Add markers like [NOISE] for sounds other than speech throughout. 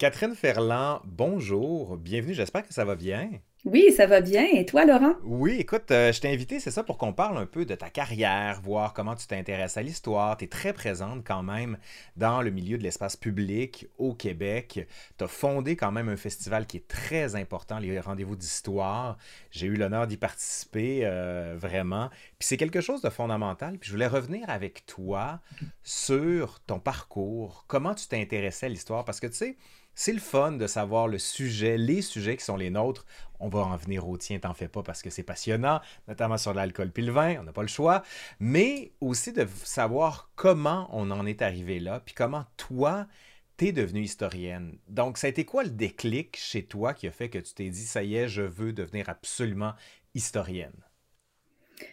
Catherine Ferland, bonjour, bienvenue, j'espère que ça va bien. Oui, ça va bien. Et toi, Laurent? Oui, écoute, euh, je t'ai invité, c'est ça, pour qu'on parle un peu de ta carrière, voir comment tu t'intéresses à l'histoire. Tu es très présente quand même dans le milieu de l'espace public au Québec. Tu as fondé quand même un festival qui est très important, les rendez-vous d'histoire. J'ai eu l'honneur d'y participer, euh, vraiment. Puis c'est quelque chose de fondamental. Puis je voulais revenir avec toi sur ton parcours, comment tu t'es intéressé à l'histoire, parce que tu sais, c'est le fun de savoir le sujet, les sujets qui sont les nôtres. On va en venir au tien, t'en fais pas parce que c'est passionnant, notamment sur l'alcool puis le vin, on n'a pas le choix. Mais aussi de savoir comment on en est arrivé là, puis comment toi, t'es devenue historienne. Donc, ça a été quoi le déclic chez toi qui a fait que tu t'es dit, ça y est, je veux devenir absolument historienne?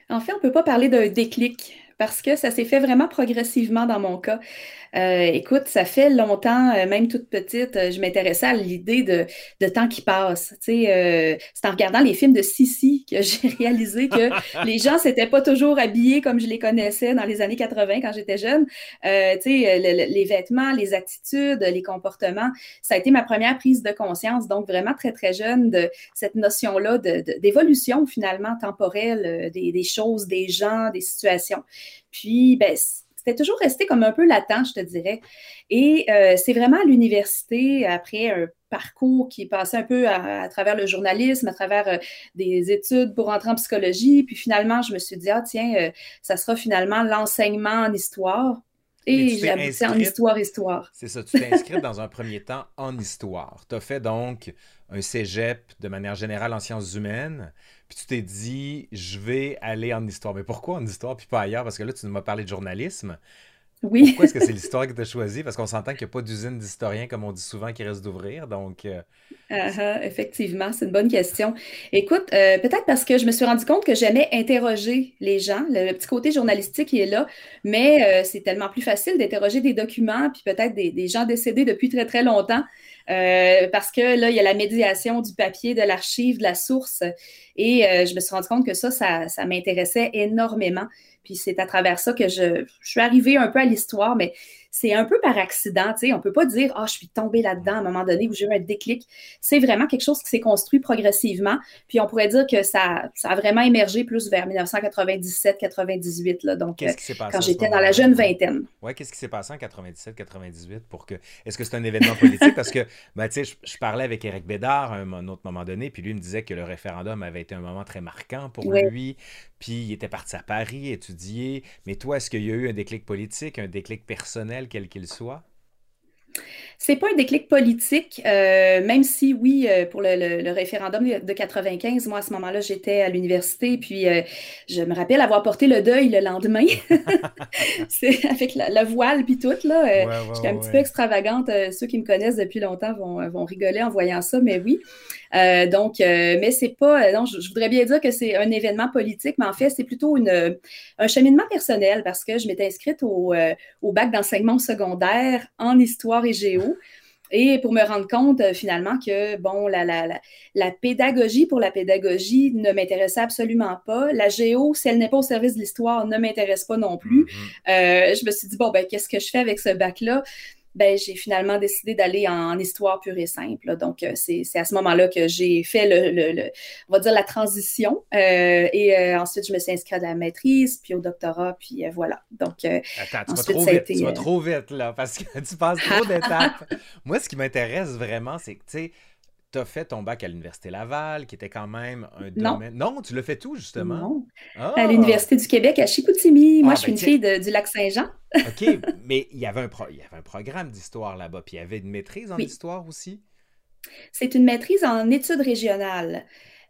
En fait, on ne peut pas parler d'un déclic parce que ça s'est fait vraiment progressivement dans mon cas. Euh, écoute, ça fait longtemps, euh, même toute petite, euh, je m'intéressais à l'idée de, de, temps qui passe. c'est en regardant les films de Sissi que [LAUGHS] j'ai réalisé que [LAUGHS] les gens s'étaient pas toujours habillés comme je les connaissais dans les années 80 quand j'étais jeune. les vêtements, les attitudes, les comportements, ça a été ma première prise de conscience. Donc, vraiment très, très jeune de cette notion-là d'évolution finalement temporelle des, des choses, des gens, des situations. Puis, ben, c'était toujours resté comme un peu latent, je te dirais. Et euh, c'est vraiment à l'université, après un parcours qui est passé un peu à, travers le journalisme, à travers euh, des études pour entrer en psychologie. Puis finalement, je me suis dit, ah tiens, euh, ça sera finalement l'enseignement en histoire. Et j'ai abouti en histoire-histoire. C'est ça, tu t'es [LAUGHS] inscrite dans un premier temps en histoire. Tu as fait donc un cégep de manière générale en sciences humaines. Puis tu t'es dit, je vais aller en histoire. Mais pourquoi en histoire puis pas ailleurs? Parce que là, tu m'as parlé de journalisme. Oui. Pourquoi est-ce que c'est l'histoire que tu as choisi? Parce qu'on s'entend qu'il n'y a pas d'usine d'historiens, comme on dit souvent, qui reste d'ouvrir. Donc. Euh, ah, ah, effectivement, c'est une bonne question. Écoute, euh, peut-être parce que je me suis rendu compte que j'aimais interroger les gens. Le, petit côté journalistique qui est là, mais euh, c'est tellement plus facile d'interroger des documents, puis peut-être des, des, gens décédés depuis très, très longtemps. Parce que là, il y a la médiation du papier, de l'archive, de la source. Et je me suis rendu compte que ça, ça, ça m'intéressait énormément. Puis c'est à travers ça que je, suis arrivée un peu à l'histoire, mais c'est un peu par accident. Tu sais, on ne peut pas dire Ah, je suis tombée là-dedans à un moment donné où j'ai eu un déclic. C'est vraiment quelque chose qui s'est construit progressivement. Puis on pourrait dire que ça, ça a vraiment émergé plus vers 1997-98. Donc, euh, quand j'étais dans la jeune vingtaine. Oui, qu'est-ce qui s'est passé en 97-98 pour que. Est-ce que c'est un événement politique? Parce que, ben, tu sais, je, parlais avec Éric Bédard à un, autre moment donné, puis lui me disait que le référendum avait été un moment très marquant pour lui. Puis il était parti à Paris étudier. Mais toi, est-ce qu'il y a eu un déclic politique, un déclic personnel, quel qu'il soit? C'est pas un déclic politique, euh, même si oui, euh, pour le, référendum de 95, moi à ce moment-là, j'étais à l'université, puis euh, je me rappelle avoir porté le deuil le lendemain, [LAUGHS] c'est avec la, voile puis tout là. J'étais un petit peu extravagante. ceux qui me connaissent depuis longtemps vont, vont rigoler en voyant ça, mais oui. Euh, donc, euh, mais c'est pas, euh, non, je, voudrais bien dire que c'est un événement politique, mais en fait, c'est plutôt une, un cheminement personnel parce que je m'étais inscrite au, au bac d'enseignement secondaire en histoire et géo. Et pour me rendre compte finalement que, bon, la, la, la, la, pédagogie pour la pédagogie ne m'intéressait absolument pas. La géo, si elle n'est pas au service de l'histoire, ne m'intéresse pas non plus. Mm-hmm. je me suis dit, bon, ben, qu'est-ce que je fais avec ce bac-là? Ben, j'ai finalement décidé d'aller en, histoire pure et simple. Donc, euh, c'est à ce moment-là que j'ai fait, le, on va dire, la transition. Euh, et euh, ensuite, je me suis inscrite à la maîtrise, puis au doctorat, puis voilà. Donc, Attends, tu, vas trop, vite, tu vas trop vite, là, parce que [LAUGHS] tu passes trop d'étapes. [LAUGHS] Moi, ce qui m'intéresse vraiment, c'est que, tu sais, tu as fait ton bac à l'Université Laval, qui était quand même un domaine. Non, tu le fais tout, justement? Non. À ah! l'Université du Québec, à Chicoutimi. Moi, ah, je suis ben, une fille du lac Saint-Jean. [LAUGHS] OK, mais il y avait un, il y avait un programme d'histoire là-bas, puis il y avait une maîtrise en histoire aussi? C'est une maîtrise en études régionales.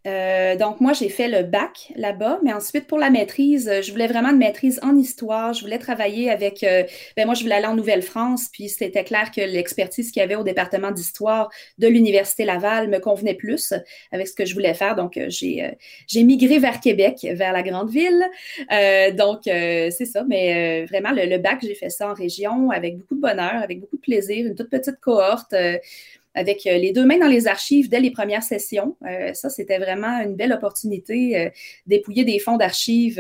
Euh, donc, moi, j'ai fait le bac là-bas, mais ensuite, pour la maîtrise, je voulais vraiment une maîtrise en histoire. Je voulais travailler avec. Euh, ben, moi, je voulais aller en Nouvelle-France, puis c'était clair que l'expertise qu'il y avait au département d'histoire de l'Université Laval me convenait plus avec ce que je voulais faire. Donc, euh, j'ai, j'ai migré vers Québec, vers la grande ville. donc, c'est ça. Mais vraiment, le, le bac, j'ai fait ça en région avec beaucoup de bonheur, avec beaucoup de plaisir, une toute petite cohorte avec euh, les deux mains dans les archives dès les premières sessions. Euh, ça, c'était vraiment une belle opportunité euh, d'épouiller des fonds d'archives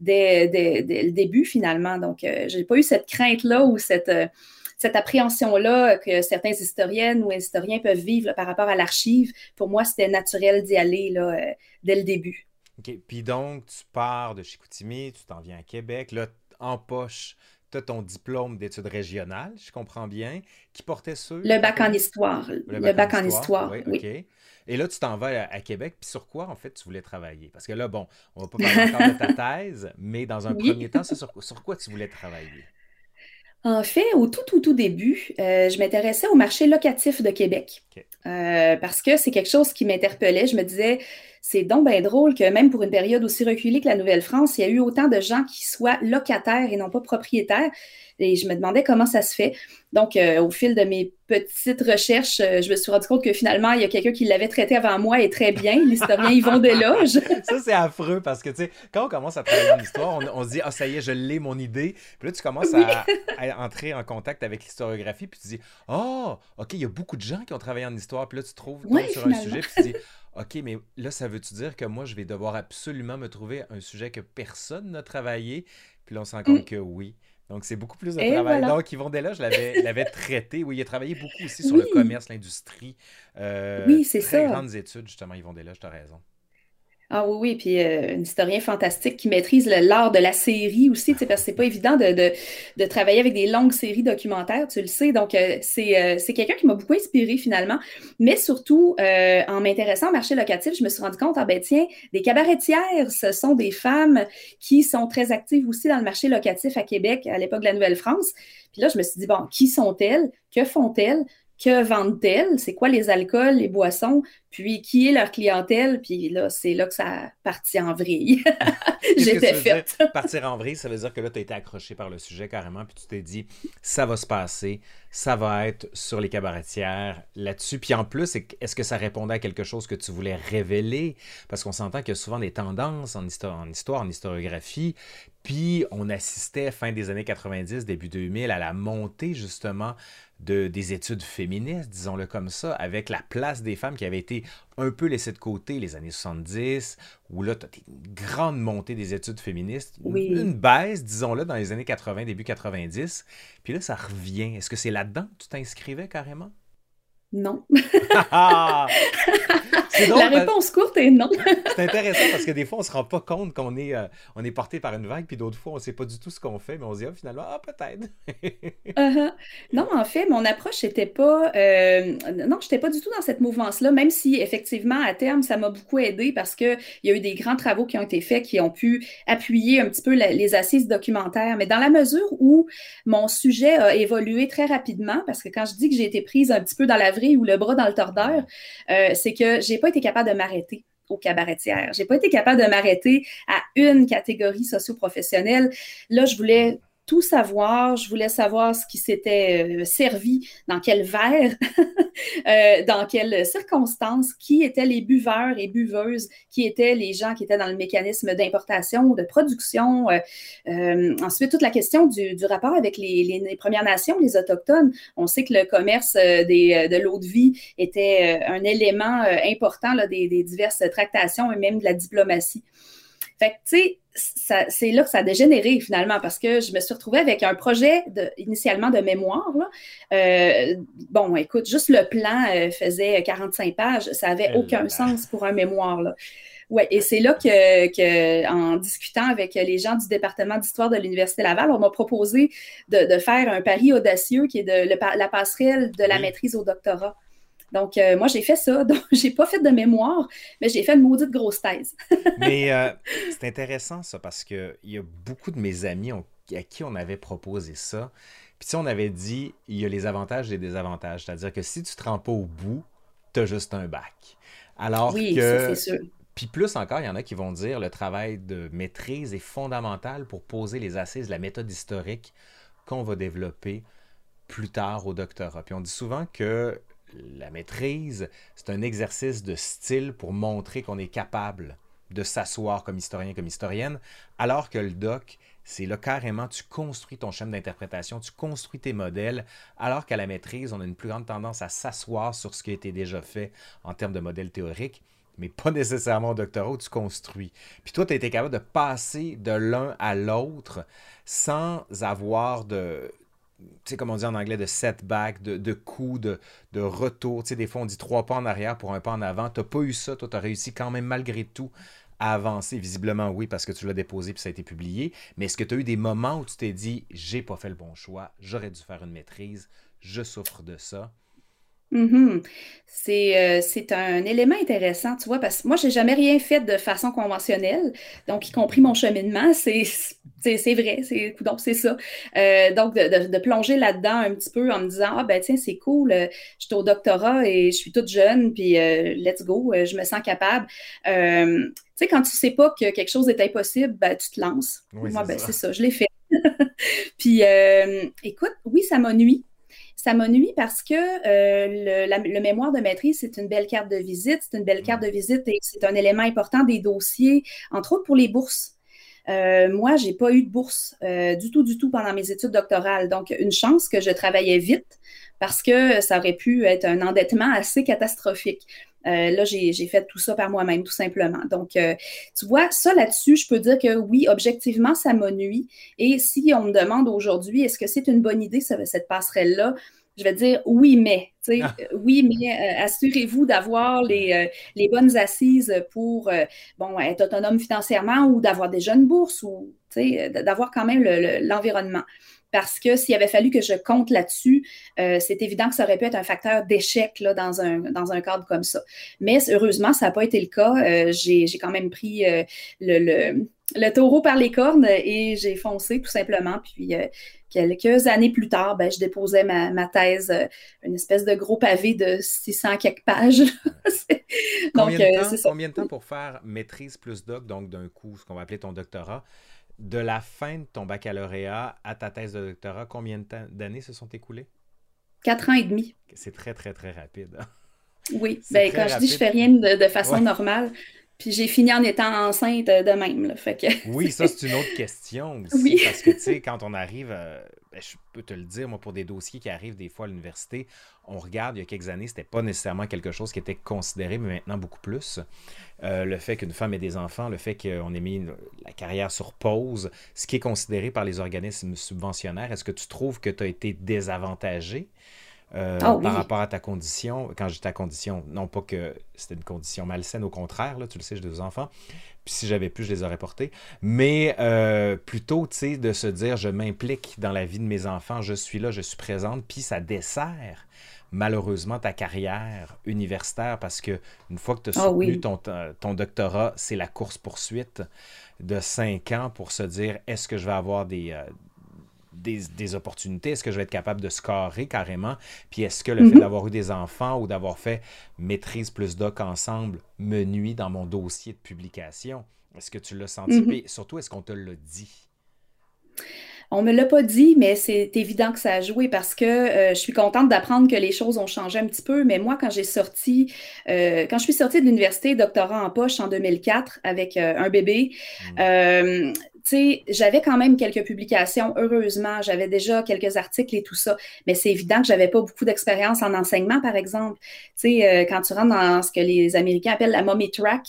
dès, le début, finalement. Donc, je n'ai pas eu cette crainte-là ou cette appréhension-là que certains historiennes ou historiens peuvent vivre par rapport à l'archive, pour moi, c'était naturel d'y aller dès le début. OK. Puis donc, tu pars de Chicoutimi, tu t'en viens à Québec. Là, en poche, tu as ton diplôme d'études régionales, je comprends bien, qui portait sur... Le bac en histoire. Le, bac, en histoire, oui. OK. Et là, tu t'en vas à, Québec. Puis sur quoi, en fait, tu voulais travailler? Parce que là, bon, on va pas parler encore de ta [LAUGHS] thèse, mais dans un premier temps, c'est sur, sur quoi tu voulais travailler? En fait, au tout, tout, tout début, euh, je m'intéressais au marché locatif de Québec. Euh, parce que c'est quelque chose qui m'interpellait. Je me disais, c'est donc bien drôle que même pour une période aussi reculée que la Nouvelle-France, il y a eu autant de gens qui soient locataires et non pas propriétaires. Et je me demandais comment ça se fait. Donc, euh, au fil de mes petites recherches, euh, je me suis rendu compte que finalement, il y a quelqu'un qui l'avait traité avant moi et très bien, l'historien Yvon Deloge. [LAUGHS] ça, c'est affreux parce que, tu sais, quand on commence à travailler en histoire, on, se dit, ah, ça y est, je l'ai, mon idée. Puis là, tu commences à, entrer en contact avec l'historiographie, puis tu dis, oh, OK, il y a beaucoup de gens qui ont travaillé en histoire. Puis là, tu trouves sur un sujet, puis tu dis, OK, mais là, ça veut-tu dire que moi, je vais devoir absolument me trouver un sujet que personne n'a travaillé? Puis là, on se rend compte mm. que oui. Donc, c'est beaucoup plus de travail. Donc, Yvon Della, je l'avais traité. Oui, il a travaillé beaucoup aussi sur le commerce, l'industrie. Euh, oui, c'est ça. Très grandes études, justement, Yvon tu as raison. Ah oui, oui, puis euh, un historien fantastique qui maîtrise l'art de la série aussi, parce que c'est pas évident de, de, travailler avec des longues séries documentaires, tu le sais. Donc, euh, euh, c'est quelqu'un qui m'a beaucoup inspiré finalement. Mais surtout, en m'intéressant au marché locatif, je me suis rendu compte, ah ben tiens, des cabaretières, ce sont des femmes qui sont très actives aussi dans le marché locatif à Québec à l'époque de la Nouvelle-France. Puis là, je me suis dit, bon, qui sont-elles? Que font-elles? Que vendent-elles, c'est quoi les alcools, les boissons, puis qui est leur clientèle, puis là, c'est là que ça a parti en vrille. [LAUGHS] J'étais faite. Partir en vrille, ça veut dire que là, tu as été accroché par le sujet carrément, puis tu t'es dit, ça va se passer, ça va être sur les cabaretières là-dessus. Puis en plus, est-ce que ça répondait à quelque chose que tu voulais révéler? Parce qu'on s'entend qu'il y a souvent des tendances en histoire, en, histoire, en historiographie, puis on assistait fin des années 90, début 2000 à la montée justement de, des études féministes, disons-le comme ça, avec la place des femmes qui avait été un peu laissée de côté les années 70, où là, tu as une grande montée des études féministes, une, baisse, disons-le, dans les années 80, début 90, puis là, ça revient. Est-ce que c'est là-dedans que tu t'inscrivais carrément? Non. [LAUGHS] [LAUGHS] la réponse courte est non. [LAUGHS] c'est intéressant parce que des fois, on se rend pas compte qu'on est, euh, on est porté par une vague, puis d'autres fois, on sait pas du tout ce qu'on fait, mais on se dit, ah, finalement, ah, peut-être. Uh-huh. Non, en fait, mon approche n'était pas. Euh, non, je n'étais pas du tout dans cette mouvance-là, même si, effectivement, à terme, ça m'a beaucoup aidé parce qu'il y a eu des grands travaux qui ont été faits qui ont pu appuyer un petit peu les assises documentaires. Mais dans la mesure où mon sujet a évolué très rapidement, parce que quand je dis que j'ai été prise un petit peu dans la ou le bras dans le tordeur, euh, c'est que j'ai pas été capable de m'arrêter aux cabaretières. J'ai pas été capable de m'arrêter à une catégorie socio-professionnelle. Là, je voulais tout savoir. Je voulais savoir ce qui s'était euh, servi, dans quel verre, [LAUGHS] euh, dans quelles circonstances, qui étaient les buveurs et buveuses, qui étaient les gens qui étaient dans le mécanisme d'importation de production. Euh, ensuite, toute la question du, rapport avec les, Premières Nations, les Autochtones. On sait que le commerce de l'eau de vie était un élément important des, des diverses tractations et même de la diplomatie. Fait que, tu sais, c'est là que ça a dégénéré finalement parce que je me suis retrouvée avec un projet de, initialement de mémoire. Là. Euh, bon, écoute, juste le plan euh, faisait 45 pages. Ça n'avait aucun sens pour un mémoire. Là. Ouais, et c'est là que, que, en discutant avec les gens du département d'histoire de l'Université Laval, on m'a proposé de, de, faire un pari audacieux qui est de la passerelle de la maîtrise au doctorat. Donc, euh, moi, j'ai fait ça. [LAUGHS] Donc, j'ai pas fait de mémoire, mais j'ai fait une maudite grosse thèse. [LAUGHS] mais euh, c'est intéressant, ça, parce qu'il y a beaucoup de mes amis à qui on avait proposé ça. Puis, si on avait dit, il y a les avantages et les désavantages. C'est-à-dire que si tu te rends pas au bout, tu as juste un bac. Alors oui, que... ça, c'est sûr. Puis plus encore, il y en a qui vont dire le travail de maîtrise est fondamental pour poser les assises de la méthode historique qu'on va développer plus tard au doctorat. Puis on dit souvent que la maîtrise, c'est un exercice de style pour montrer qu'on est capable de s'asseoir comme historien, comme historienne, alors que le doc, c'est là carrément, tu construis ton schéma d'interprétation, tu construis tes modèles, alors qu'à la maîtrise, on a une plus grande tendance à s'asseoir sur ce qui a été déjà fait en termes de modèles théoriques, mais pas nécessairement au doctorat tu construis. Puis toi, tu as été capable de passer de l'un à l'autre sans avoir de, tu sais, comme on dit en anglais, de setback, de, de coups, de, de retour. Tu sais, des fois, on dit trois pas en arrière pour un pas en avant. Tu n'as pas eu ça. Toi, tu as réussi quand même, malgré tout, à avancer. Visiblement, oui, parce que tu l'as déposé puis ça a été publié. Mais est-ce que tu as eu des moments où tu t'es dit, j'ai pas fait le bon choix, j'aurais dû faire une maîtrise, je souffre de ça? Mhm. C'est, euh, c'est un élément intéressant, tu vois, parce que moi, j'ai jamais rien fait de façon conventionnelle, donc y compris mon cheminement, c'est, c'est, c'est vrai, c'est, donc c'est ça. Euh, donc, de, de- plonger là-dedans un petit peu en me disant, ah ben tiens, c'est cool, euh, je suis au doctorat et je suis toute jeune, puis let's go, je me sens capable. tu sais, quand tu sais pas que quelque chose est impossible, ben, tu te lances. Oui, Moi, c'est ben, ça. c'est ça, je l'ai fait. [LAUGHS] Puis, écoute, oui, ça m'a nuit. Ça m'a nuit parce que euh, le, mémoire de maîtrise, c'est une belle carte de visite. C'est une belle carte de visite et c'est un élément important des dossiers, entre autres pour les bourses. Euh, moi, j'ai pas eu de bourse euh, du tout, du tout pendant mes études doctorales. Donc, une chance que je travaillais vite parce que ça aurait pu être un endettement assez catastrophique. Euh, là, j'ai fait tout ça par moi-même, tout simplement. Donc, tu vois, ça là-dessus, je peux dire que oui, objectivement, ça m'a nuit. Et si on me demande aujourd'hui, est-ce que c'est une bonne idée, cette passerelle-là? Je vais dire oui, mais. Ah. euh, Oui, mais euh, assurez-vous d'avoir les, euh, les bonnes assises pour euh, bon, être autonome financièrement ou d'avoir des jeunes bourses ou d'avoir quand même le- le- l'environnement. Parce que s'il avait fallu que je compte là-dessus, c'est évident que ça aurait pu être un facteur d'échec dans, un, dans un cadre comme ça. Mais heureusement, ça n'a pas été le cas. J'ai j'ai quand même pris le, le- le taureau par les cornes et j'ai foncé tout simplement. Puis euh, quelques années plus tard, ben, je déposais ma, ma thèse, euh, une espèce de gros pavé de 600 quelques pages. [LAUGHS] Donc, Combien de, euh, temps, c'est ça. combien de temps pour faire maîtrise plus doc, donc d'un coup, ce qu'on va appeler ton doctorat, de la fin de ton baccalauréat à ta thèse de doctorat, combien d'années se sont écoulées? Quatre ans et demi. C'est très, très, très rapide. hein. Oui, ben, quand je dis je fais rien de, de façon Ouais. normale, puis j'ai fini en étant enceinte euh, de même. là. fait que [LAUGHS] Oui, ça, c'est une autre question aussi. Oui. Parce que, tu sais, [LAUGHS] quand on arrive, euh, ben, je peux te le dire, moi, pour des dossiers qui arrivent des fois à l'université, on regarde, il y a quelques années, c'était pas nécessairement quelque chose qui était considéré, mais maintenant beaucoup plus. Euh, le fait qu'une femme ait des enfants, le fait qu'on ait mis la carrière sur pause, ce qui est considéré par les organismes subventionnaires, est-ce que tu trouves que tu as été désavantagé? Euh, Ah oui. par rapport à ta condition, quand je dis ta condition, non pas que c'était une condition malsaine, au contraire, là, tu le sais, j'ai deux enfants, puis si j'avais pu, je les aurais portés. Mais euh, plutôt, tu sais, de se dire, je m'implique dans la vie de mes enfants, je suis là, je suis présente, puis ça dessert malheureusement ta carrière universitaire parce que une fois que tu as Ah soutenu oui. ton, ton doctorat, c'est la course-poursuite de cinq ans pour se dire, est-ce que je vais avoir des... euh, des, des opportunités? Est-ce que je vais être capable de scorer carrément? Puis est-ce que le fait Mhm. d'avoir eu des enfants ou d'avoir fait maîtrise plus doc ensemble me nuit dans mon dossier de publication? Est-ce que tu l'as senti? Puis surtout, est-ce qu'on te l'a dit? On me l'a pas dit, mais c'est évident que ça a joué parce que euh, je suis contente d'apprendre que les choses ont changé un petit peu. Mais moi, quand j'ai sorti, euh, quand je suis sortie de l'université, doctorat en poche en 2004 avec euh, un bébé, tu sais, j'avais quand même quelques publications, heureusement, j'avais déjà quelques articles et tout ça, mais c'est évident que j'avais pas beaucoup d'expérience en enseignement, par exemple. Tu sais, euh, quand tu rentres dans ce que les Américains appellent la mommy track,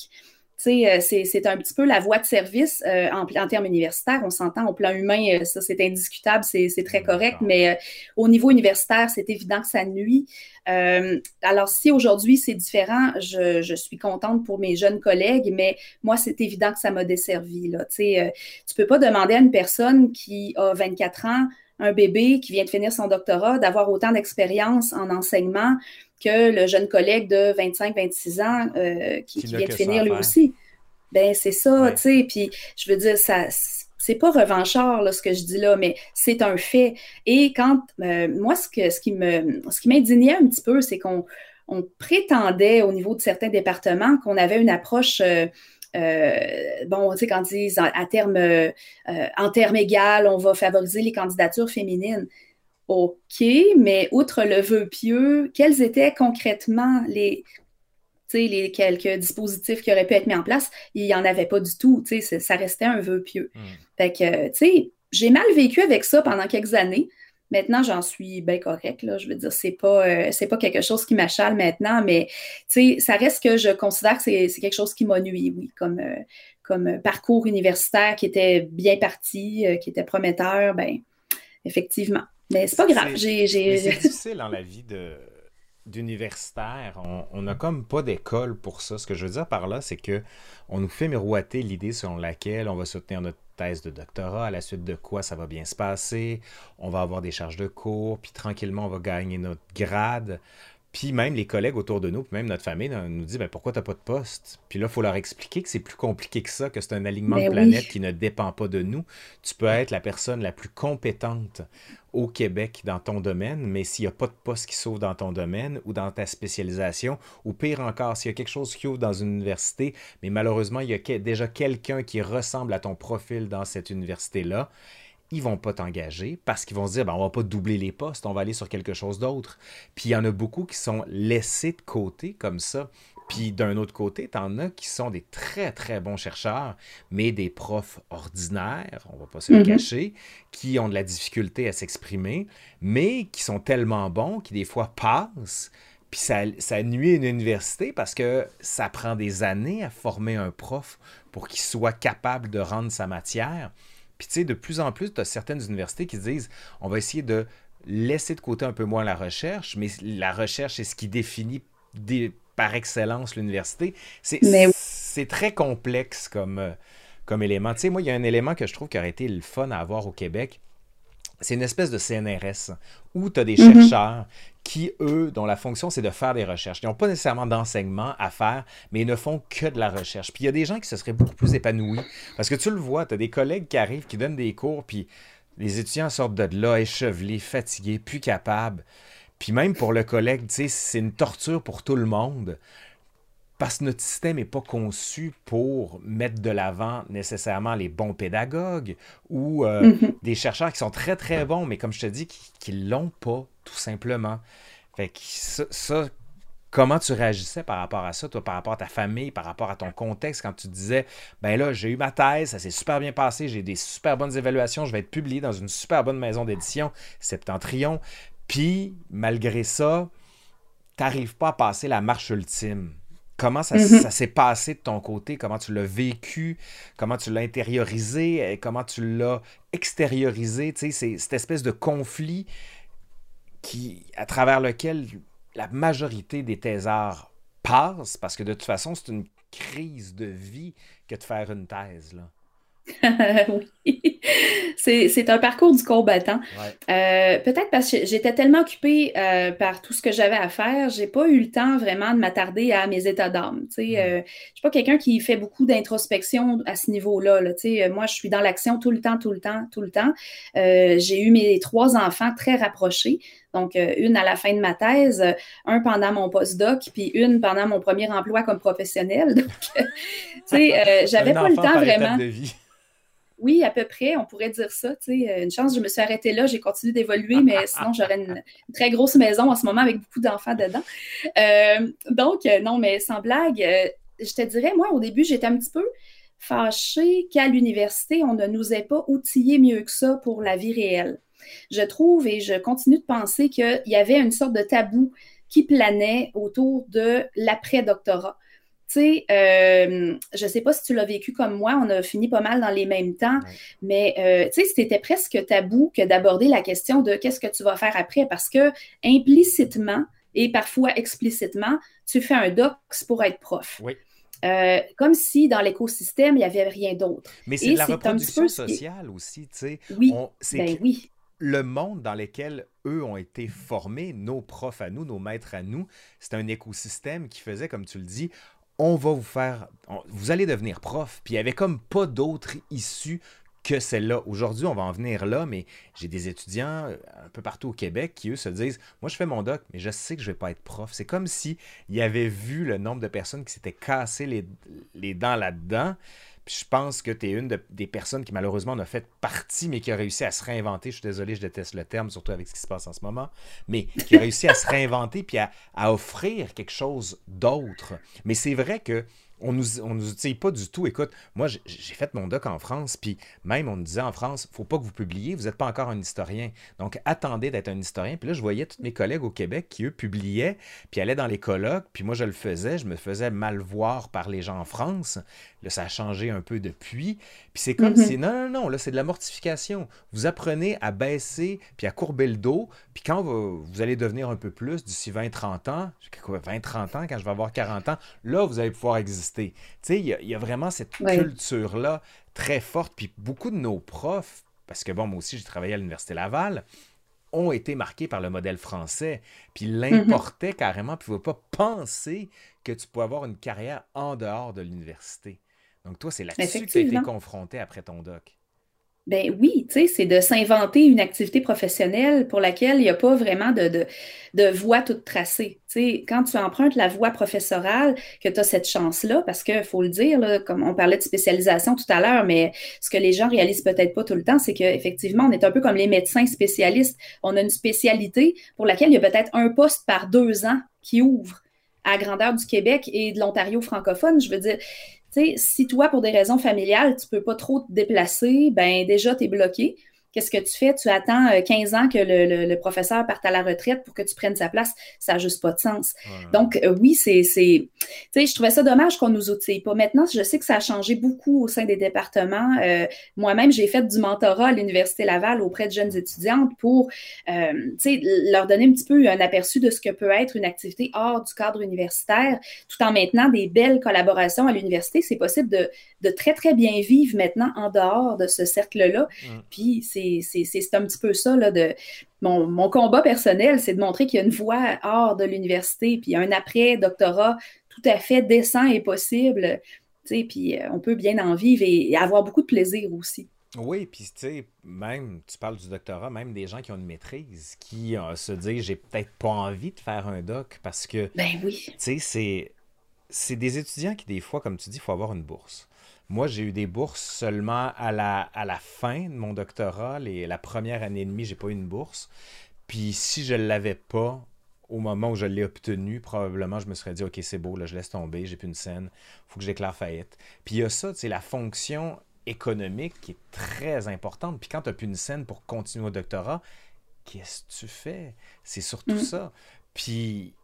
c'est, c'est un petit peu la voie de service euh, en, en termes universitaires. On s'entend au plan humain, euh, ça c'est indiscutable, c'est, très correct, mais euh, au niveau universitaire, c'est évident que ça nuit. Euh, alors, si aujourd'hui c'est différent, je, je suis contente pour mes jeunes collègues, mais moi, c'est évident que ça m'a desservi. Là. Tu euh, tu peux pas demander à une personne qui a 24 ans, un bébé qui vient de finir son doctorat, d'avoir autant d'expérience en enseignement que le jeune collègue de 25-26 ans euh, qui, Qui qui n'a vient de finir lui aussi. Ben, c'est ça, Ouais. tu sais. Puis, je veux dire, ça, c'est pas revanchard, là, ce que je dis là, mais c'est un fait. Et quand, euh, moi, ce, que, ce qui me, ce qui m'indignait un petit peu, c'est qu'on on prétendait au niveau de certains départements qu'on avait une approche, euh, bon, tu sais, quand ils disent à, à terme, euh, euh, en termes égal, on va favoriser les candidatures féminines. OK, mais outre le vœu pieux, quels étaient concrètement les, les quelques dispositifs qui auraient pu être mis en place? Il n'y en avait pas du tout. tu sais, c'est- Ça restait un vœu pieux. Hmm. Fait que, tu sais, j'ai mal vécu avec ça pendant quelques années. Maintenant, j'en suis bien correct, là. Je veux dire, c'est pas, euh, c'est pas quelque chose qui m'achale maintenant, mais, tu sais, ça reste que je considère que c'est c'est quelque chose qui m'a nui, oui, comme, euh, comme parcours universitaire qui était bien parti, euh, qui était prometteur, ben, effectivement. Mais c'est pas grave. C'est [LAUGHS] difficile dans la vie de d'universitaire. On n'a comme pas d'école pour ça. Ce que je veux dire par là, c'est que on nous fait miroiter l'idée selon laquelle on va soutenir notre thèse de doctorat, à la suite de quoi ça va bien se passer, on va avoir des charges de cours, puis tranquillement on va gagner notre grade. Puis même les collègues autour de nous, puis même notre famille nous dit ben, pourquoi tu n'as pas de poste Puis là, il faut leur expliquer que c'est plus compliqué que ça, que c'est un alignement de ben planète qui ne dépend pas de nous. Tu peux être la personne la plus compétente au Québec dans ton domaine, mais s'il n'y a pas de poste qui s'ouvre dans ton domaine ou dans ta spécialisation, ou pire encore, s'il y a quelque chose qui ouvre dans une université, mais malheureusement, il y a déjà quelqu'un qui ressemble à ton profil dans cette université-là, ils vont pas t'engager parce qu'ils vont se dire ben, on va pas doubler les postes, on va aller sur quelque chose d'autre. Puis il y en a beaucoup qui sont laissés de côté comme ça. Puis d'un autre côté, tu en as qui sont des très très bons chercheurs, mais des profs ordinaires, on va pas se le mm-hmm. cacher, qui ont de la difficulté à s'exprimer, mais qui sont tellement bons qui des fois passent. Puis ça, ça nuit à une université parce que ça prend des années à former un prof pour qu'il soit capable de rendre sa matière. Puis tu sais, de plus en plus, tu as certaines universités qui disent on va essayer de laisser de côté un peu moins la recherche, mais la recherche, c'est ce qui définit par excellence l'université. C'est très complexe comme, euh, comme élément. Tu sais, moi, il y a un élément que je trouve qui aurait été le fun à avoir au Québec. C'est une espèce de CNRS où tu as des mm-hmm. chercheurs qui, eux, dont la fonction, c'est de faire des recherches. Ils n'ont pas nécessairement d'enseignement à faire, mais ils ne font que de la recherche. Puis il y a des gens qui se seraient beaucoup plus épanouis. Parce que tu le vois, tu as des collègues qui arrivent, qui donnent des cours, puis les étudiants sortent de là échevelés, fatigués, plus capables. Puis même pour le collègue, c'est une torture pour tout le monde. Parce que notre système n'est pas conçu pour mettre de l'avant nécessairement les bons pédagogues ou euh, mm-hmm. des chercheurs qui sont très très bons, mais comme je te dis, qui ne l'ont pas, tout simplement. Fait que ça, comment tu réagissais par rapport à ça, toi, par rapport à ta famille, par rapport à ton contexte, quand tu disais, ben là, j'ai eu ma thèse, ça s'est super bien passé, j'ai des super bonnes évaluations, je vais être publié dans une super bonne maison d'édition, Septentrion, puis malgré ça, tu n'arrives pas à passer la marche ultime. Comment mm-hmm. ça, s'est passé de ton côté? Comment tu l'as vécu? Comment tu l'as intériorisé? Comment tu l'as extériorisé? Tu sais, c'est cette espèce de conflit qui, à travers lequel la majorité des thésards passent, parce que de toute façon, c'est une crise de vie que de faire une thèse. Là. [LAUGHS] oui, c'est un parcours du combattant. Euh, peut-être parce que j'étais tellement occupée euh, par tout ce que j'avais à faire, j'ai pas eu le temps vraiment de m'attarder à mes états d'âme. Je ne euh, je suis pas quelqu'un qui fait beaucoup d'introspection à ce niveau-là. moi, je suis dans l'action tout le temps, tout le temps, tout le temps. j'ai eu mes trois enfants très rapprochés. Donc, une à la fin de ma thèse, un pendant mon postdoc, puis une pendant mon premier emploi comme professionnel. Donc, tu sais, [LAUGHS] j'avais pas le temps vraiment. Oui, à peu près, on pourrait dire ça. Euh, une chance, je me suis arrêtée là, j'ai continué d'évoluer, mais [LAUGHS] sinon, j'aurais une, très grosse maison en ce moment avec beaucoup d'enfants dedans. Euh, donc, euh, non, mais sans blague, je te dirais, moi, au début, j'étais un petit peu fâchée qu'à l'université, on ne nous ait pas outillé mieux que ça pour la vie réelle. Je trouve et je continue de penser qu'il y avait une sorte de tabou qui planait autour de l'après-doctorat. Tu sais, euh, je ne sais pas si tu l'as vécu comme moi, on a fini pas mal dans les mêmes temps, mais euh, tu sais, c'était presque tabou que d'aborder la question de qu'est-ce que tu vas faire après parce que implicitement et parfois explicitement, tu fais un dox pour être prof. Oui. Euh, comme si dans l'écosystème, il n'y avait rien d'autre. Mais c'est de la reproduction sociale aussi, tu sais. Oui, ben oui. Le monde dans lequel eux ont été formés, nos profs à nous, nos maîtres à nous, c'est un écosystème qui faisait, comme tu le dis, on va vous faire, vous allez devenir prof. Puis il n'y avait comme pas d'autre issue que celle-là. Aujourd'hui, on va en venir là, mais j'ai des étudiants euh, un peu partout au Québec qui, eux, se disent Moi, je fais mon doc, mais je sais que je ne vais pas être prof. C'est comme s'ils avaient vu le nombre de personnes qui s'étaient cassées les dents là-dedans je pense que tu es une des personnes qui malheureusement en a fait partie, mais qui a réussi à se réinventer. Je suis désolé, je déteste le terme, surtout avec ce qui se passe en ce moment, mais qui a réussi à se réinventer puis à, offrir quelque chose d'autre. Mais c'est vrai que on nous, on nous outille pas du tout. Écoute, moi, j'ai fait mon doc en France, puis même, on nous disait en France, faut pas que vous publiez, vous n'êtes pas encore un historien. Donc, attendez d'être un historien. Puis là, je voyais tous mes collègues au Québec qui, eux, publiaient, puis allaient dans les colloques, puis moi, je le faisais, je me faisais mal voir par les gens en France. Là, ça a changé un peu depuis. Puis c'est comme mm-hmm. si, non, non, non, là, c'est de la mortification. Vous apprenez à baisser, puis à courber le dos, puis quand vous, vous allez devenir un peu plus, d'ici 20-30 ans, 20-30 ans, quand je vais avoir 40 ans, là, vous allez pouvoir exister. Tu sais, il y, a vraiment cette culture-là très forte, puis beaucoup de nos profs, parce que bon, moi aussi, j'ai travaillé à l'Université Laval, ont été marqués par le modèle français, puis mm-hmm. l'importaient carrément, puis ne pas penser que tu peux avoir une carrière en dehors de l'université. Donc toi, c'est là-dessus que tu as été confronté après ton doc. Ben oui, tu sais, c'est de s'inventer une activité professionnelle pour laquelle il n'y a pas vraiment de, de, voie toute tracée. Tu sais, quand tu empruntes la voie professorale, que tu as cette chance-là, parce qu'il faut le dire, comme on parlait de spécialisation tout à l'heure, mais ce que les gens réalisent peut-être pas tout le temps, c'est qu'effectivement, on est un peu comme les médecins spécialistes. On a une spécialité pour laquelle il y a peut-être un poste par deux ans qui ouvre à grandeur du Québec et de l'Ontario francophone. Je veux dire, si toi, pour des raisons familiales, tu peux pas trop te déplacer, ben déjà, tu es bloqué. Qu'est-ce que tu fais? Tu attends 15 euh, ans que le, professeur parte à la retraite pour que tu prennes sa place. Ça n'a juste pas de sens. Donc, euh, oui, c'est. Tu sais, je trouvais ça dommage qu'on nous outille pas. Maintenant, je sais que ça a changé beaucoup au sein des départements. Euh, moi-même, j'ai fait du mentorat à l'Université Laval auprès de jeunes étudiantes pour, tu sais, leur donner un petit peu un aperçu de ce que peut être une activité hors du cadre universitaire, tout en maintenant des belles collaborations à l'université. C'est possible de, de, très, très bien vivre maintenant en dehors de ce cercle-là. Puis, c'est c'est un petit peu ça, là, de mon, combat personnel, c'est de montrer qu'il y a une voie hors de l'université, puis un après-doctorat tout à fait décent et possible, puis euh, on peut bien en vivre et, avoir beaucoup de plaisir aussi. Oui, puis tu sais, même, tu parles du doctorat, même des gens qui ont une maîtrise, qui euh, se disent, j'ai peut-être pas envie de faire un doc parce que, ben oui. tu sais, c'est des étudiants qui, des fois, comme tu dis, il faut avoir une bourse. Moi, j'ai eu des bourses seulement à la, à la fin de mon doctorat. Les, la première année et demie, j'ai pas eu une bourse. Puis si je ne l'avais pas, au moment où je l'ai obtenu, probablement, je me serais dit, OK, c'est beau, là, je laisse tomber, j'ai plus une scène, il faut que j'éclaire faillite. Puis il y a ça, c'est la fonction économique qui est très importante. Puis quand tu n'as plus une scène pour continuer au doctorat, qu'est-ce que tu fais? C'est surtout mm. ça. Puis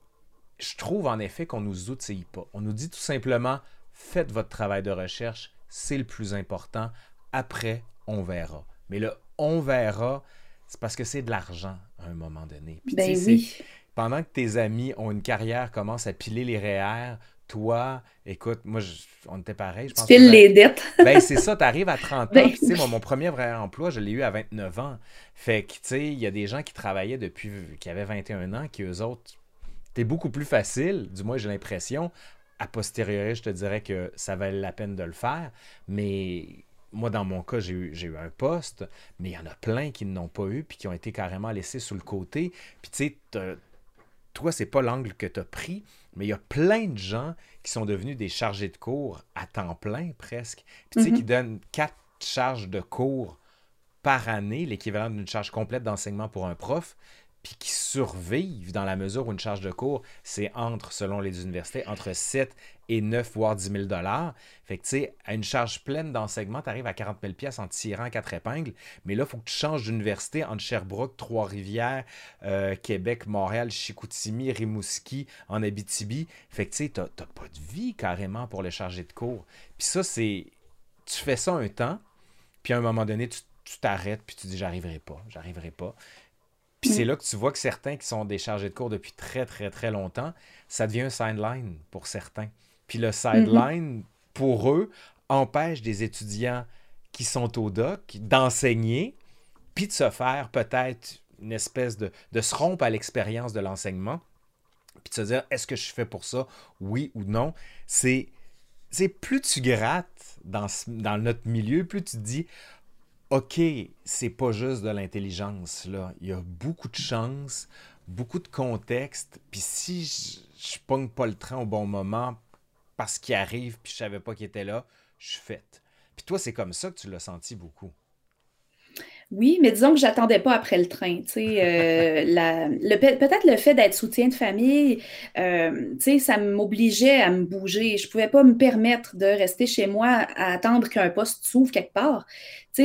je trouve en effet qu'on nous outille pas. On nous dit tout simplement, faites votre travail de recherche, c'est le plus important. Après, on verra. Mais le on verra, c'est parce que c'est de l'argent à un moment donné. Puis, ben oui. Pendant que tes amis ont une carrière, commencent à piler les REER, toi, écoute, moi, on était pareil. Je pense les dettes. ben, c'est ça, tu arrives à 30 ans. Ben tu sais, mon premier vrai emploi, je l'ai eu à 29 ans. Fait que, tu sais, il y a des gens qui travaillaient depuis, qui avaient 21 ans, qui eux autres, c'était beaucoup plus facile, du moins j'ai l'impression, a posteriori, je te dirais que ça valait la peine de le faire, mais moi, dans mon cas, j'ai eu, eu, un poste, mais il y en a plein qui ne l'ont pas eu, puis qui ont été carrément laissés sous le côté. Puis tu sais, toi, c'est pas l'angle que tu as pris, mais il y a plein de gens qui sont devenus des chargés de cours à temps plein presque. Puis tu sais, qui mm-hmm. donnent quatre charges de cours par année, l'équivalent d'une charge complète d'enseignement pour un prof puis qui survivent dans la mesure où une charge de cours, c'est entre, selon les universités, entre 7 et 9, voire 10 000 Fait que, tu sais, à une charge pleine d'enseignement, tu arrives à 40 000 en tirant quatre épingles. Mais là, il faut que tu changes d'université entre Sherbrooke, Trois-Rivières, euh, Québec, Montréal, Chicoutimi, Rimouski, en Abitibi. Fait que, tu sais, tu n'as pas de vie carrément pour les charger de cours. Puis ça, c'est. Tu fais ça un temps, puis à un moment donné, tu t'arrêtes, puis tu dis, j'arriverai pas, j'arriverai pas. Puis c'est mm. là que tu vois que certains qui sont des chargés de cours depuis très, très, très longtemps, ça devient un sideline pour certains. Puis le sideline, mm-hmm. pour eux, empêche des étudiants qui sont au doc d'enseigner, puis de se faire peut-être une espèce de, de se rompre à l'expérience de l'enseignement, puis de se dire, est-ce que je fais pour ça, oui ou non? C'est, c'est plus tu grattes dans, dans notre milieu, plus tu te dis, OK, c'est pas juste de l'intelligence, là. Il y a beaucoup de chance, beaucoup de contexte. Puis si je, ne pogne pas le train au bon moment parce qu'il arrive, puis je savais pas qu'il était là, je suis faite. Puis toi, c'est comme ça que tu l'as senti beaucoup. Oui, mais disons que j'attendais pas après le train. Euh, [LAUGHS] peut-être le fait d'être soutien de famille, euh, ça m'obligeait à me bouger. Je pouvais pas me permettre de rester chez moi à attendre qu'un poste s'ouvre quelque part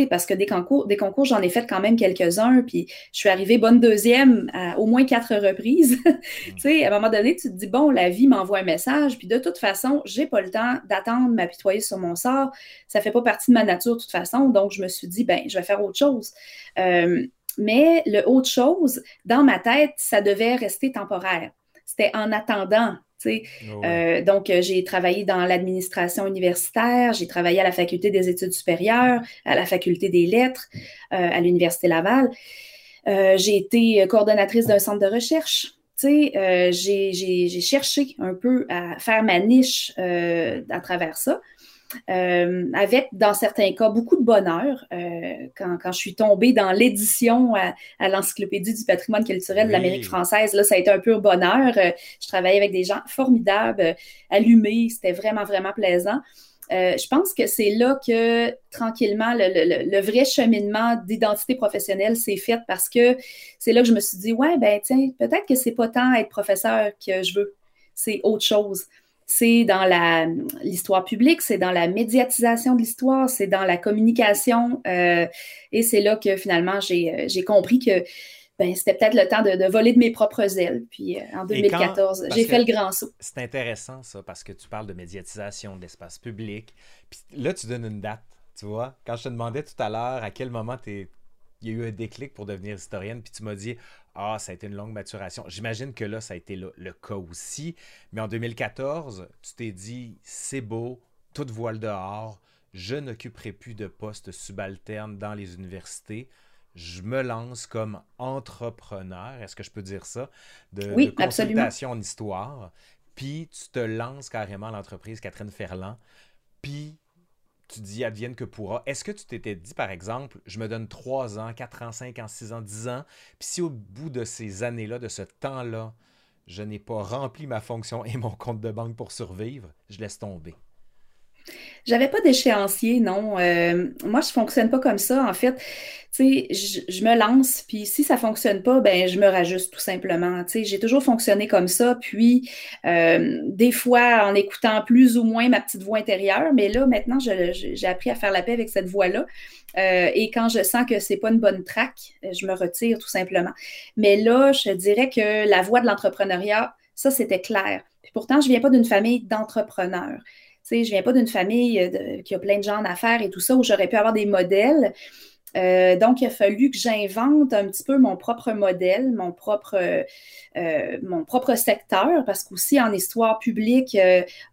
parce que des concours, j'en ai fait quand même quelques-uns, puis je suis arrivée bonne deuxième à au moins quatre reprises. [LAUGHS] à un moment donné, tu te dis, bon, la vie m'envoie un message, puis de toute façon, j'ai pas le temps d'attendre, m'apitoyer sur mon sort. Ça fait pas partie de ma nature de toute façon, donc je me suis dit, ben, je vais faire autre chose. Euh, mais le autre chose, dans ma tête, ça devait rester temporaire. C'était en attendant ah euh, donc, euh, j'ai travaillé dans l'administration universitaire, j'ai travaillé à la faculté des études supérieures, à la faculté des lettres, euh, à l'université Laval. j'ai été coordonnatrice d'un centre de recherche. j'ai cherché un peu à faire ma niche à travers ça. Euh, avec, dans certains cas, beaucoup de bonheur. Euh, quand, quand, je suis tombée dans l'édition à, l'Encyclopédie du patrimoine culturel de l'Amérique française, là, ça a été un pur bonheur. Euh, je travaillais avec des gens formidables, allumés, c'était vraiment, vraiment plaisant. je pense que c'est là que tranquillement le, le, le vrai cheminement d'identité professionnelle s'est fait parce que c'est là que je me suis dit ouais ben tiens peut-être que c'est pas tant être professeur que je veux c'est autre chose c'est dans l'histoire publique, c'est dans la médiatisation de l'histoire, c'est dans la communication. Euh, et c'est là que finalement, j'ai euh, compris que ben, c'était peut-être le temps de, voler de mes propres ailes. Puis euh, en 2014, j'ai fait le grand saut. C'est intéressant ça, parce que tu parles de médiatisation de l'espace public. Puis là, tu donnes une date. Tu vois, quand je te demandais tout à l'heure à quel moment il y a eu un déclic pour devenir historienne, puis tu m'as dit ah, ça a été une longue maturation. J'imagine que là, ça a été le, cas aussi. Mais en 2014, tu t'es dit, c'est beau, toute voile dehors, je n'occuperai plus de poste subalterne dans les universités. Je me lance comme entrepreneur, est-ce que je peux dire ça? De, oui, consultation en histoire. Puis tu te lances carrément à l'entreprise Catherine Ferland. Puis tu dis advienne que pourra. Est-ce que tu t'étais dit, par exemple, je me donne 3 ans, 4 ans, 5 ans, 6 ans, 10 ans, puis si au bout de ces années-là, de ce temps-là, je n'ai pas rempli ma fonction et mon compte de banque pour survivre, je laisse tomber? J'avais pas d'échéancier, non. Euh, moi, je fonctionne pas comme ça. En fait, tu sais, je, me lance, puis si ça fonctionne pas, ben je me rajuste tout simplement. Tu sais, j'ai toujours fonctionné comme ça. Puis, euh, des fois, en écoutant plus ou moins ma petite voix intérieure, mais là, maintenant, j'ai appris à faire la paix avec cette voix-là. Euh, et quand je sens que c'est pas une bonne traque, je me retire tout simplement. Mais là, je dirais que la voix de l'entrepreneuriat, ça, c'était clair. Puis pourtant, je viens pas d'une famille d'entrepreneurs sais, je viens pas d'une famille euh, qui a plein de gens en affaires et tout ça, où j'aurais pu avoir des modèles. Euh, donc, il a fallu que j'invente un petit peu mon propre modèle, mon propre, euh, mon propre secteur, parce qu'aussi en histoire publique,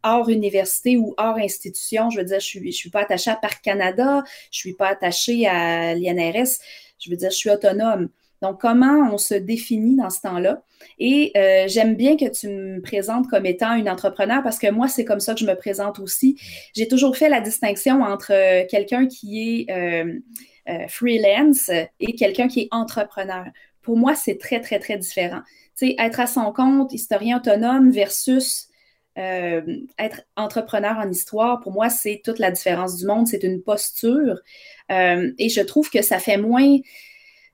hors université ou hors institution, je veux dire, je ne suis, je suis pas attachée à Parc Canada, je ne suis pas attachée à l'INRS, je veux dire, je suis autonome. Donc, comment on se définit dans ce temps-là? Et euh, j'aime bien que tu me présentes comme étant une entrepreneur parce que moi, c'est comme ça que je me présente aussi. J'ai toujours fait la distinction entre euh, quelqu'un qui est euh, freelance et quelqu'un qui est entrepreneur. Pour moi, c'est très, très, très différent. Tu sais, être à son compte, historien autonome versus être entrepreneur en histoire, pour moi, c'est toute la différence du monde. C'est une posture. et je trouve que ça fait moins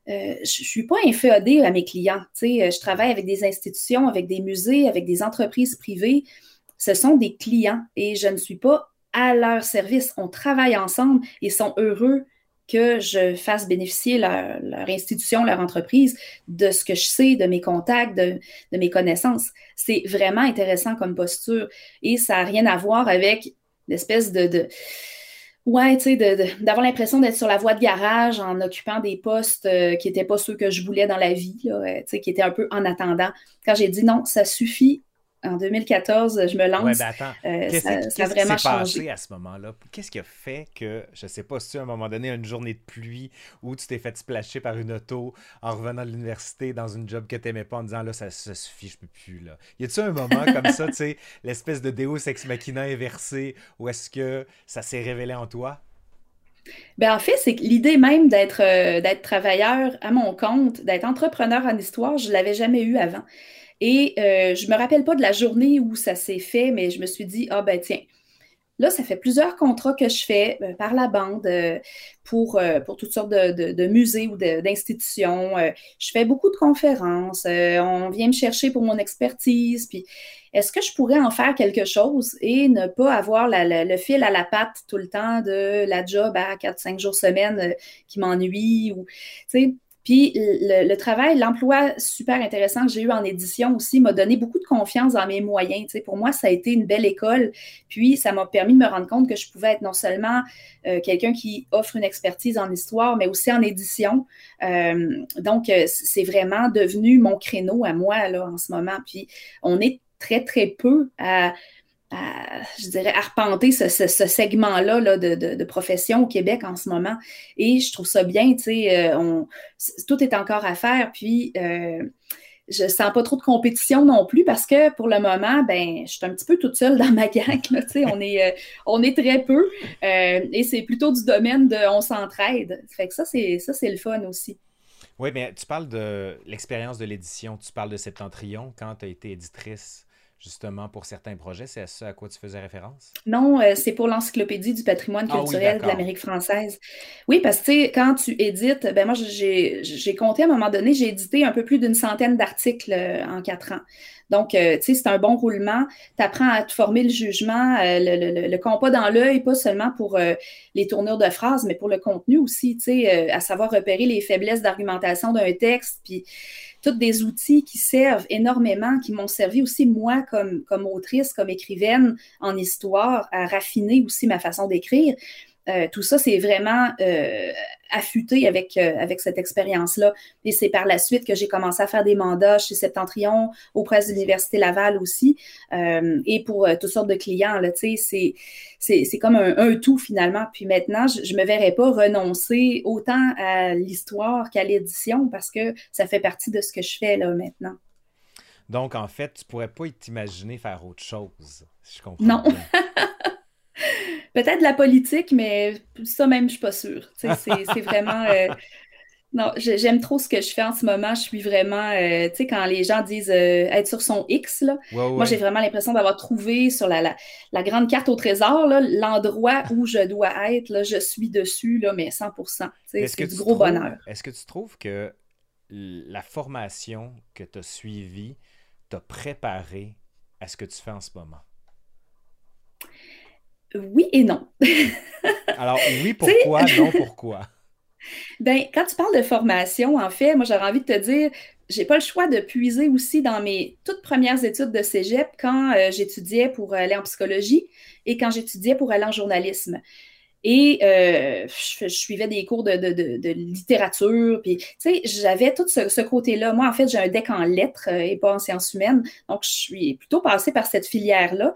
euh, je ne suis pas inféodée à mes clients. Euh, je travaille avec des institutions, avec des musées, avec des entreprises privées. Ce sont des clients et je ne suis pas à leur service. On travaille ensemble et sont heureux que je fasse bénéficier leur, institution, leur entreprise de ce que je sais, de mes contacts, de, mes connaissances. C'est vraiment intéressant comme posture et ça n'a rien à voir avec l'espèce de Ouais, tu sais, d'avoir l'impression d'être sur la voie de garage en occupant des postes euh, qui n'étaient pas ceux que je voulais dans la vie, euh, tu sais, qui étaient un peu en attendant. Quand j'ai dit non, ça suffit, en 2014, je me lance. Ouais, ben attends. Euh, qu'est-ce qui s'est passé à ce moment-là? Qu'est-ce qui a fait que, je sais pas si à un moment donné, une journée de pluie où tu t'es fait splasher par une auto en revenant de l'université dans une job que tu n'aimais pas en disant là, ça, suffit, je peux plus. Là. Y a-tu un moment comme ça, tu sais, [LAUGHS] l'espèce de Deus ex machina inversé où est-ce que ça s'est révélé en toi? Ben en fait, c'est l'idée même d'être euh, d'être travailleur à mon compte, d'être entrepreneur en histoire, je ne l'avais jamais eu avant. Et euh, je ne me rappelle pas de la journée où ça s'est fait, mais je me suis dit, ah ben tiens, Là, ça fait plusieurs contrats que je fais euh, par la bande euh, pour, pour toutes sortes de, musées ou d'institutions. je fais beaucoup de conférences. on vient me chercher pour mon expertise. Puis, est-ce que je pourrais en faire quelque chose et ne pas avoir le fil à la patte tout le temps de la job à 4-5 jours semaine qui m'ennuie ou, tu sais, puis le, travail, l'emploi super intéressant que j'ai eu en édition aussi m'a donné beaucoup de confiance dans mes moyens. Tu pour moi, ça a été une belle école. Puis ça m'a permis de me rendre compte que je pouvais être non seulement euh, quelqu'un qui offre une expertise en histoire, mais aussi en édition. Euh, donc, euh, c'est vraiment devenu mon créneau à moi là, en ce moment. Puis on est très, très peu à je dirais, arpenter ce, segment-là de, profession au Québec en ce moment. Et je trouve ça bien, tu sais, euh, tout est encore à faire. Puis, euh, je sens pas trop de compétition non plus parce que pour le moment, ben, je suis un petit peu toute seule dans ma gang. sais, on, est, euh, on est très peu. et c'est plutôt du domaine de on s'entraide. Fait que ça, c'est ça, c'est le fun aussi. Oui, mais tu parles de l'expérience de l'édition, tu parles de Septentrion quand tu as été éditrice justement pour certains projets. C'est à ça à quoi tu faisais référence? Non, euh, c'est pour l'Encyclopédie du patrimoine ah culturel de l'Amérique française. Oui, parce que quand tu édites, ben moi, j'ai compté à un moment donné, j'ai édité un peu plus d'une centaine d'articles euh, en quatre ans. Donc, euh, tu sais, c'est un bon roulement. Tu apprends à te former le jugement, le, le, compas dans l'œil, pas seulement pour les tournures de phrases, mais pour le contenu aussi, tu sais, à savoir repérer les faiblesses d'argumentation d'un texte. Puis, tous des outils qui servent énormément, qui m'ont servi aussi moi comme autrice, comme écrivaine en histoire, à raffiner aussi ma façon d'écrire. Euh, tout ça, c'est vraiment euh, affûté avec, euh, avec cette expérience-là. Et c'est par la suite que j'ai commencé à faire des mandats chez Septentrion, auprès de l'Université Laval aussi, et pour toutes sortes de clients. C'est, c'est, comme un, tout finalement. Puis maintenant, je ne me verrais pas renoncer autant à l'histoire qu'à l'édition parce que ça fait partie de ce que je fais là maintenant. Donc, en fait, tu pourrais pas t'imaginer faire autre chose, si je comprends. Non. [LAUGHS] Peut-être la politique, mais ça même, je suis pas sûre. C'est vraiment. Euh, [LAUGHS] non, j'aime trop ce que je fais en ce moment. Je suis vraiment, euh, tu sais, quand les gens disent euh, être sur son X, là, moi j'ai vraiment l'impression d'avoir trouvé sur la, la, grande carte au trésor l'endroit où je dois être. Là, je suis dessus, là, mais 100%. C'est du gros bonheur. Est-ce que tu trouves que la formation que tu as suivie t'a préparé à ce que tu fais en ce moment? Oui et non. [LAUGHS] Alors, oui, pourquoi, non, pourquoi? [LAUGHS] Ben, quand tu parles de formation, en fait, moi, j'aurais envie de te dire, j'ai pas le choix de puiser aussi dans mes toutes premières études de cégep quand euh, j'étudiais pour aller en psychologie et quand j'étudiais pour aller en journalisme. Et euh, je, suivais des cours de, littérature. Puis, tu sais, j'avais tout ce, côté-là. Moi, en fait, j'ai un deck en lettres euh, et pas en sciences humaines. Donc, je suis plutôt passée par cette filière-là.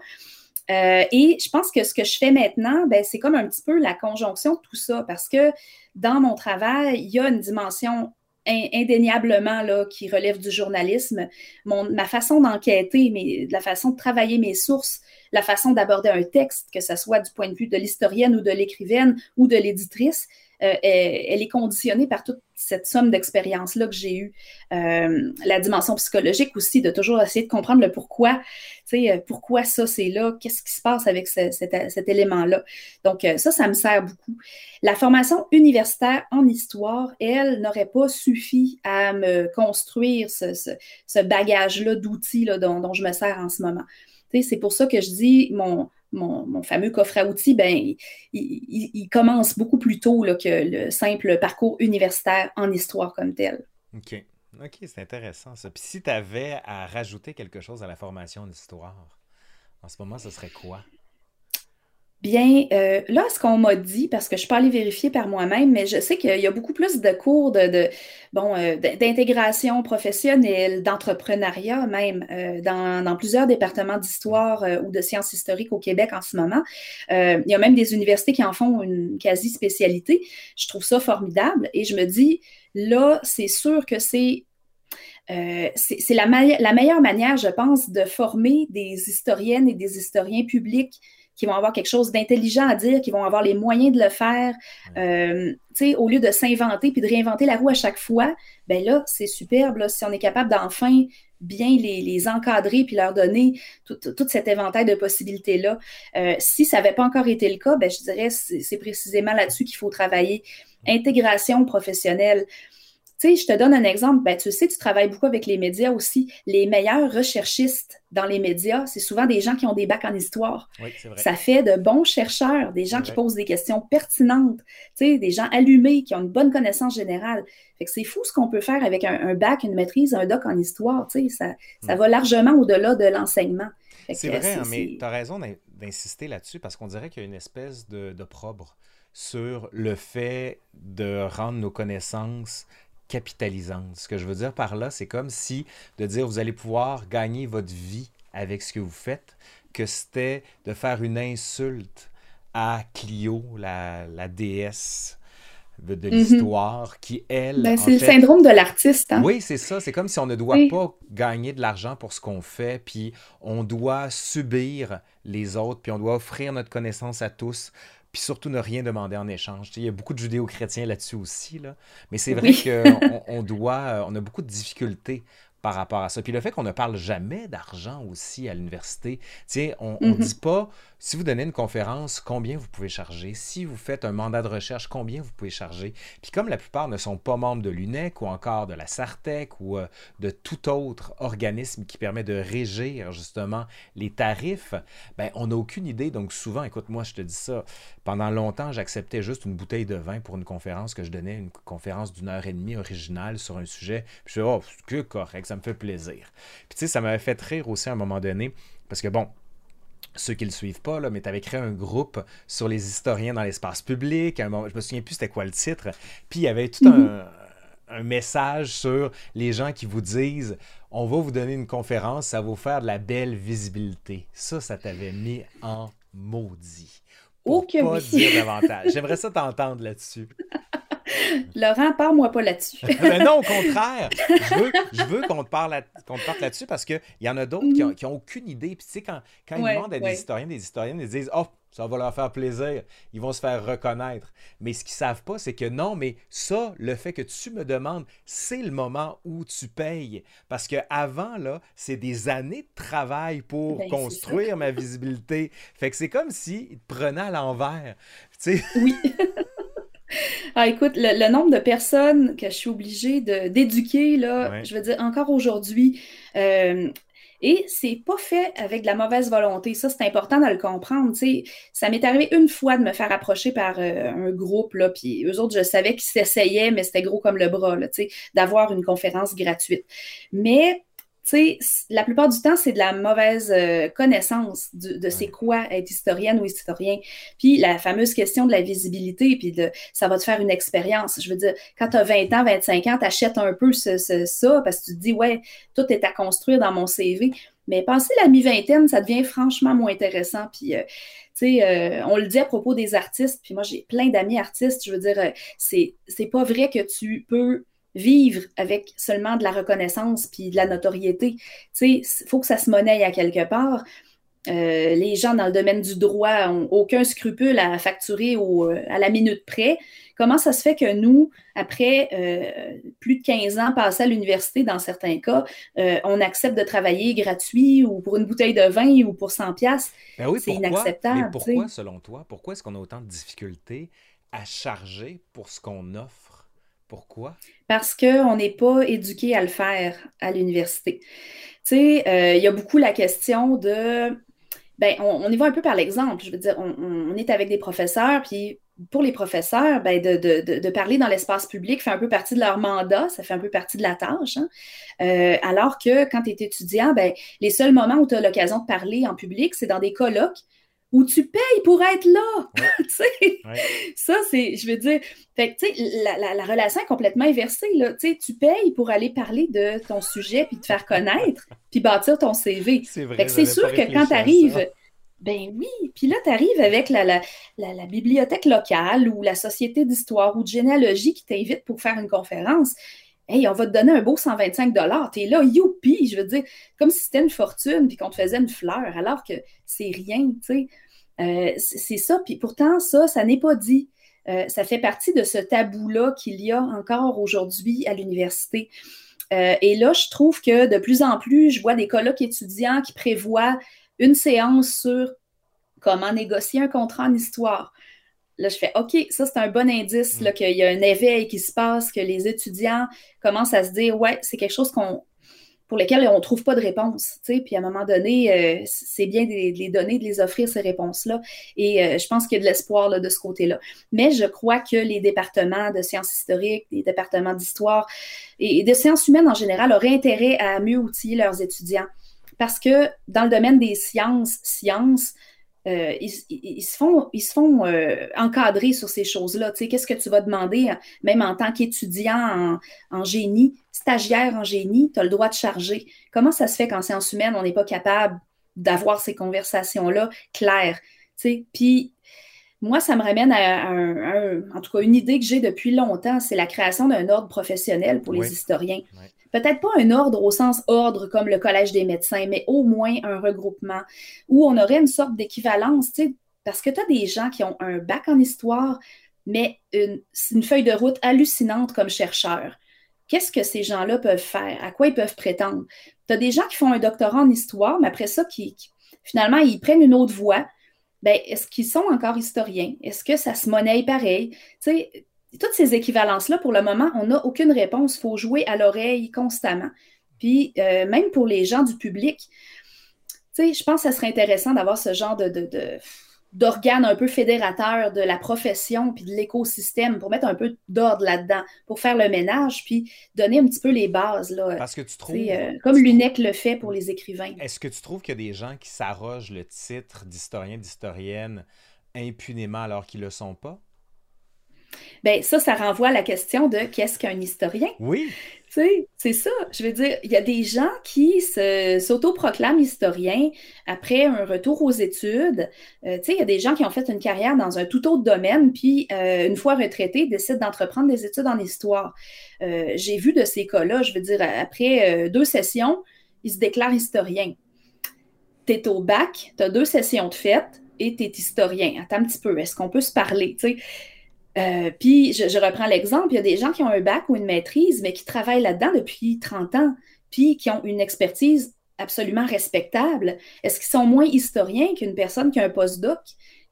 Euh, et je pense que ce que je fais maintenant, ben, c'est comme un petit peu la conjonction de tout ça, parce que dans mon travail, il y a une dimension indéniablement qui relève du journalisme. Ma façon d'enquêter, la façon de travailler mes sources, la façon d'aborder un texte, que ce soit du point de vue de l'historienne ou de l'écrivaine ou de l'éditrice, euh, elle, est conditionnée par toute cette somme d'expériences-là que j'ai eue. Euh, la dimension psychologique aussi, de toujours essayer de comprendre le pourquoi. Tu sais, euh, pourquoi ça, c'est là? Qu'est-ce qui se passe avec cet, élément-là? Donc, ça, ça me sert beaucoup. La formation universitaire en histoire, elle, n'aurait pas suffi à me construire ce, bagage-là d'outils dont, dont je me sers en ce moment. C'est pour ça que je dis, mon, mon, fameux coffre à outils, ben, il, commence beaucoup plus tôt que le simple parcours universitaire en histoire comme tel. OK. OK, c'est intéressant ça. Puis si tu avais à rajouter quelque chose à la formation en histoire, en ce moment, ce serait quoi? Bien, euh, là, ce qu'on m'a dit, parce que je peux aller vérifier par moi-même, mais je sais qu'il y a beaucoup plus de cours de, bon, euh, d'intégration professionnelle, d'entrepreneuriat même, euh, dans, plusieurs départements d'histoire ou de sciences historiques au Québec en ce moment. il y a même des universités qui en font une quasi-spécialité. Je trouve ça formidable et je me dis, là, c'est sûr que c'est c'est la, meilleure manière, je pense, de former des historiennes et des historiens publics qui vont avoir quelque chose d'intelligent à dire, qui vont avoir les moyens de le faire. Euh, au lieu de s'inventer puis de réinventer la roue à chaque fois, ben là, c'est superbe. si on est capable d'enfin bien les, encadrer puis leur donner tout, cet éventail de possibilités-là. Euh, si ça n'avait pas encore été le cas, ben, je dirais c'est précisément là-dessus qu'il faut travailler. Intégration professionnelle. Tu sais, je te donne un exemple. Ben, tu sais, tu travailles beaucoup avec les médias aussi. Les meilleurs recherchistes dans les médias, c'est souvent des gens qui ont des bacs en histoire. Oui, vrai. Ça fait de bons chercheurs, des gens qui posent des questions pertinentes, tu sais, des gens allumés, qui ont une bonne connaissance générale. Fait que c'est fou ce qu'on peut faire avec un, bac, une maîtrise, un doc en histoire. Tu sais, ça, ça mm. va largement au-delà de l'enseignement. C'est vrai, hein, mais tu as raison d'insister là-dessus parce qu'on dirait qu'il y a une espèce de, de sur le fait de rendre nos connaissances capitalisante. Ce que je veux dire par là, c'est comme si de dire vous allez pouvoir gagner votre vie avec ce que vous faites, que c'était de faire une insulte à Clio, la, la déesse de, mhm. l'histoire, qui, elle... Ben, c'est le syndrome de l'artiste. Hein? Oui, c'est ça. C'est comme si on ne doit pas gagner de l'argent pour ce qu'on fait, puis on doit subir les autres, puis on doit offrir notre connaissance à tous puis surtout ne rien demander en échange. il y a beaucoup de judéo-chrétiens là-dessus aussi, là. mais c'est vrai qu'on [LAUGHS] on doit, on a beaucoup de difficultés par rapport à ça. Puis le fait qu'on ne parle jamais d'argent aussi à l'université, on ne mm-hmm. dit pas si vous donnez une conférence, combien vous pouvez charger? Si vous faites un mandat de recherche, combien vous pouvez charger? Puis comme la plupart ne sont pas membres de l'UNEC ou encore de la SARTEC ou euh, de tout autre organisme qui permet de régir justement les tarifs, ben, on n'a aucune idée. Donc souvent, écoute, moi je te dis ça, pendant longtemps, j'acceptais juste une bouteille de vin pour une conférence que je donnais, une conférence d'une heure et demie originale sur un sujet. Puis je me oh, que correct, ça me fait plaisir. Puis tu sais, ça m'avait fait rire aussi à un moment donné, parce que bon, ceux qui ne le suivent pas, là, mais tu avais créé un groupe sur les historiens dans l'espace public. Un moment, je me souviens plus c'était quoi le titre. Puis il y avait tout un, un, message sur les gens qui vous disent on va vous donner une conférence, ça va vous faire de la belle visibilité. Ça, ça t'avait mis en maudit. Pour pas dire [LAUGHS] davantage. J'aimerais ça t'entendre là-dessus. Laurent, parle-moi pas là-dessus. Mais [LAUGHS] non, au contraire. [LAUGHS] Je veux, qu'on te parle, là-dessus parce qu'il y en a d'autres qui, n'ont mhm. aucune idée. Puis tu sais, quand, quand ils demandent à des historiens, des historiennes, ils disent Oh, ça va leur faire plaisir, ils vont se faire reconnaître. Mais ce qu'ils savent pas, c'est que non, mais ça, le fait que tu me demandes, c'est le moment où tu payes. Parce que avant là, c'est des années de travail pour ben, construire ma visibilité. Fait que c'est comme s'ils te prenaient à l'envers. Oui. [LAUGHS] Ah, écoute, le, nombre de personnes que je suis obligée d'éduquer, là, je veux dire, encore aujourd'hui, euh, et c'est pas fait avec de la mauvaise volonté. Ça, c'est important de le comprendre. Ça m'est arrivé une fois de me faire approcher par euh, un groupe, là, puis eux autres, je savais qu'ils s'essayaient, mais c'était gros comme le bras, d'avoir une conférence gratuite. Mais sais, la plupart du temps, c'est de la mauvaise euh, connaissance de, c'est quoi être historienne ou historien. Puis la fameuse question de la visibilité, puis de ça va te faire une expérience. Je veux dire, quand tu as 20 ans, 25 ans, tu achètes un peu ça parce que tu te dis, ouais, tout est à construire dans mon CV. Mais passer la mi-vingtaine, ça devient franchement moins intéressant. Puis, euh, tu sais, euh, on le dit à propos des artistes, puis moi, j'ai plein d'amis artistes. Je veux dire, c'est pas vrai que tu peux vivre avec seulement de la reconnaissance puis de la notoriété. Tu sais, il faut que ça se monnaie à quelque part. Euh, les gens dans le domaine du droit n'ont aucun scrupule à facturer au, euh, à la minute près. Comment ça se fait que nous, après euh, plus de 15 ans passés à l'université, dans certains cas, on accepte de travailler gratuit ou pour une bouteille de vin ou pour 100 pièces ben C'est inacceptable. Mais pourquoi, selon toi, pourquoi est-ce qu'on a autant de difficultés à charger pour ce qu'on offre? Pourquoi? Parce qu'on n'est pas éduqué à le faire à l'université. Tu sais, euh, il y a beaucoup la question de. Ben, on, y va un peu par l'exemple. Je veux dire, on, est avec des professeurs, puis pour les professeurs, ben, de, parler dans l'espace public fait un peu partie de leur mandat, ça fait un peu partie de la tâche. Hein. Euh, alors que quand tu es étudiant, ben, les seuls moments où tu as l'occasion de parler en public, c'est dans des colloques où tu payes pour être là. [LAUGHS] Ça, c'est, je veux dire, fait, la, la, relation est complètement inversée. Là. Tu payes pour aller parler de ton sujet, puis te faire connaître, [LAUGHS] puis bâtir ton CV. C'est vrai. c'est sûr que quand tu arrives, ben oui, puis là, tu arrives avec la, la, la, bibliothèque locale ou la société d'histoire ou de généalogie qui t'invite pour faire une conférence. Hey, on va te donner un beau 125 Tu es là, youpi, je veux dire, comme si c'était une fortune puis qu'on te faisait une fleur, alors que c'est rien, tu sais. Euh, c'est ça, puis pourtant, ça, ça n'est pas dit. Euh, ça fait partie de ce tabou-là qu'il y a encore aujourd'hui à l'université. Euh, et là, je trouve que de plus en plus, je vois des colloques étudiants qui prévoient une séance sur comment négocier un contrat en histoire. Là, je fais OK, ça c'est un bon indice mm. qu'il y a un éveil qui se passe, que les étudiants commencent à se dire Ouais, c'est quelque chose qu'on pour lequel on ne trouve pas de réponse. Puis à un moment donné, euh, c'est bien de, les donner, de les offrir ces réponses-là. Et euh, je pense qu'il y a de l'espoir de ce côté-là. Mais je crois que les départements de sciences historiques, les départements d'histoire et, de sciences humaines en général auraient intérêt à mieux outiller leurs étudiants. Parce que dans le domaine des sciences, sciences, euh, ils, se font, ils se font encadrer sur ces choses-là. Qu'est-ce que tu vas demander, même en tant qu'étudiant en, génie? stagiaire en génie, tu as le droit de charger. Comment ça se fait qu'en sciences humaines, on n'est pas capable d'avoir ces conversations-là claires? Puis moi, ça me ramène à, en tout cas une idée que j'ai depuis longtemps, c'est la création d'un ordre professionnel pour les historiens. Peut-être pas un ordre au sens ordre comme le Collège des médecins, mais au moins un regroupement où on aurait une sorte d'équivalence, parce que tu as des gens qui ont un bac en histoire, mais une, feuille de route hallucinante comme chercheur qu'est-ce que ces gens-là peuvent faire? À quoi ils peuvent prétendre? Tu as des gens qui font un doctorat en histoire, mais après ça, qui, finalement, ils prennent une autre voie. Ben, est-ce qu'ils sont encore historiens? Est-ce que ça se monnaie pareil? Tu sais, toutes ces équivalences-là, pour le moment, on n'a aucune réponse. Il faut jouer à l'oreille constamment. Puis, euh, même pour les gens du public, je pense que ça serait intéressant d'avoir ce genre de d'organes un peu fédérateurs de la profession puis de l'écosystème pour mettre un peu d'ordre là-dedans, pour faire le ménage puis donner un petit peu les bases. Là, Parce que tu trouves. Euh, comme l'UNEC le fait pour les écrivains. Est-ce que tu trouves qu'il y a des gens qui s'arrogent le titre d'historien, d'historienne impunément alors qu'ils ne le sont pas? Bien, ça, ça renvoie à la question de qu'est-ce qu'un historien? Oui. Tu sais, c'est ça. Je veux dire, il y a des gens qui s'autoproclament historiens après un retour aux études. Euh, tu sais, il y a des gens qui ont fait une carrière dans un tout autre domaine, puis euh, une fois retraités, décident d'entreprendre des études en histoire. Euh, j'ai vu de ces cas-là, je veux dire, après deux sessions, ils se déclarent historiens. Tu es au bac, tu as deux sessions de fête et tu es historien. Attends un petit peu, est-ce qu'on peut se parler? Tu sais, euh, puis, je, reprends l'exemple, il y a des gens qui ont un bac ou une maîtrise, mais qui travaillent là-dedans depuis 30 ans, puis qui ont une expertise absolument respectable. Est-ce qu'ils sont moins historiens qu'une personne qui a un postdoc?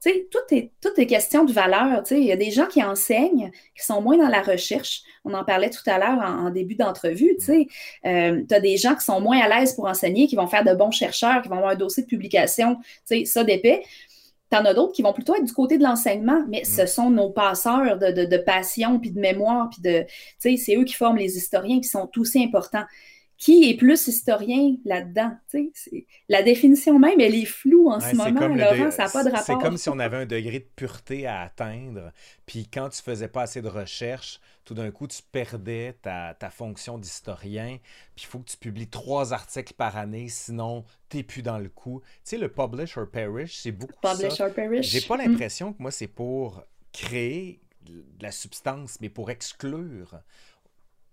Tu sais, tout est, question de valeur. Tu sais, il y a des gens qui enseignent, qui sont moins dans la recherche. On en parlait tout à l'heure en, début d'entrevue. Tu sais, euh, as des gens qui sont moins à l'aise pour enseigner, qui vont faire de bons chercheurs, qui vont avoir un dossier de publication, tu sais, ça d'épais. T'en as d'autres qui vont plutôt être du côté de l'enseignement, mais ce mm. sont nos passeurs de, de, passion puis de mémoire, puis de, tu sais, c'est eux qui forment les historiens qui sont aussi importants. Qui est plus historien là-dedans? La définition même, elle est floue en ce moment, Laurent, ça n'a pas de rapport. C'est comme si on avait un degré de pureté à atteindre, puis quand tu faisais pas assez de recherche, tout d'un coup, tu perdais ta, ta fonction d'historien, puis il faut que tu publies trois articles par année, sinon tu n'es plus dans le coup. Tu sais, le publish or perish, c'est beaucoup publish ça. or perish. J'ai pas l'impression que moi, c'est pour créer de la substance, mais pour exclure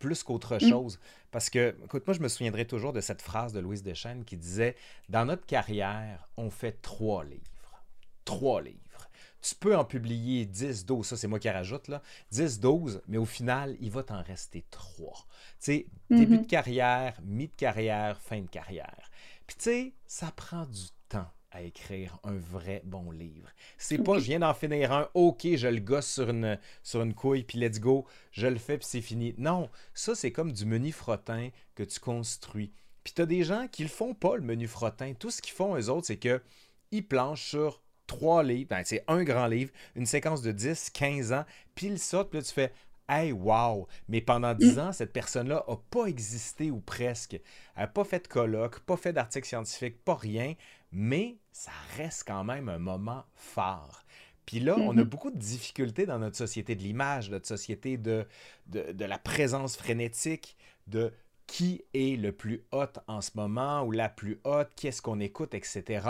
plus qu'autre mm. chose. Parce que, écoute, moi, je me souviendrai toujours de cette phrase de Louise Deschênes qui disait Dans notre carrière, on fait trois livres. Trois livres. Tu peux en publier 10, 12, ça c'est moi qui rajoute, là, 10, 12, mais au final, il va t'en rester 3. Tu sais, début de mm-hmm. carrière, mi de carrière, fin de carrière. Puis tu sais, ça prend du temps à écrire un vrai bon livre. C'est pas je viens d'en finir un, ok, je le gosse sur une, sur une couille, puis let's go, je le fais, puis c'est fini. Non, ça c'est comme du menu frottin que tu construis. Puis t'as des gens qui le font pas, le menu frottin. Tout ce qu'ils font, eux autres, c'est que ils planchent sur trois livres, ben, c'est un grand livre, une séquence de 10, 15 ans, puis ils sortent, puis là, tu fais Hey, wow! Mais pendant 10 mm. ans, cette personne-là n'a pas existé ou presque. Elle n'a pas fait de colloque, pas fait d'article scientifique, pas rien, mais ça reste quand même un moment fort. Puis là, on a mm-hmm. beaucoup de difficultés dans notre société de l'image, notre société de, de, de, la présence frénétique, de qui est le plus hot en ce moment ou la plus haute, qu'est-ce qu'on écoute, etc.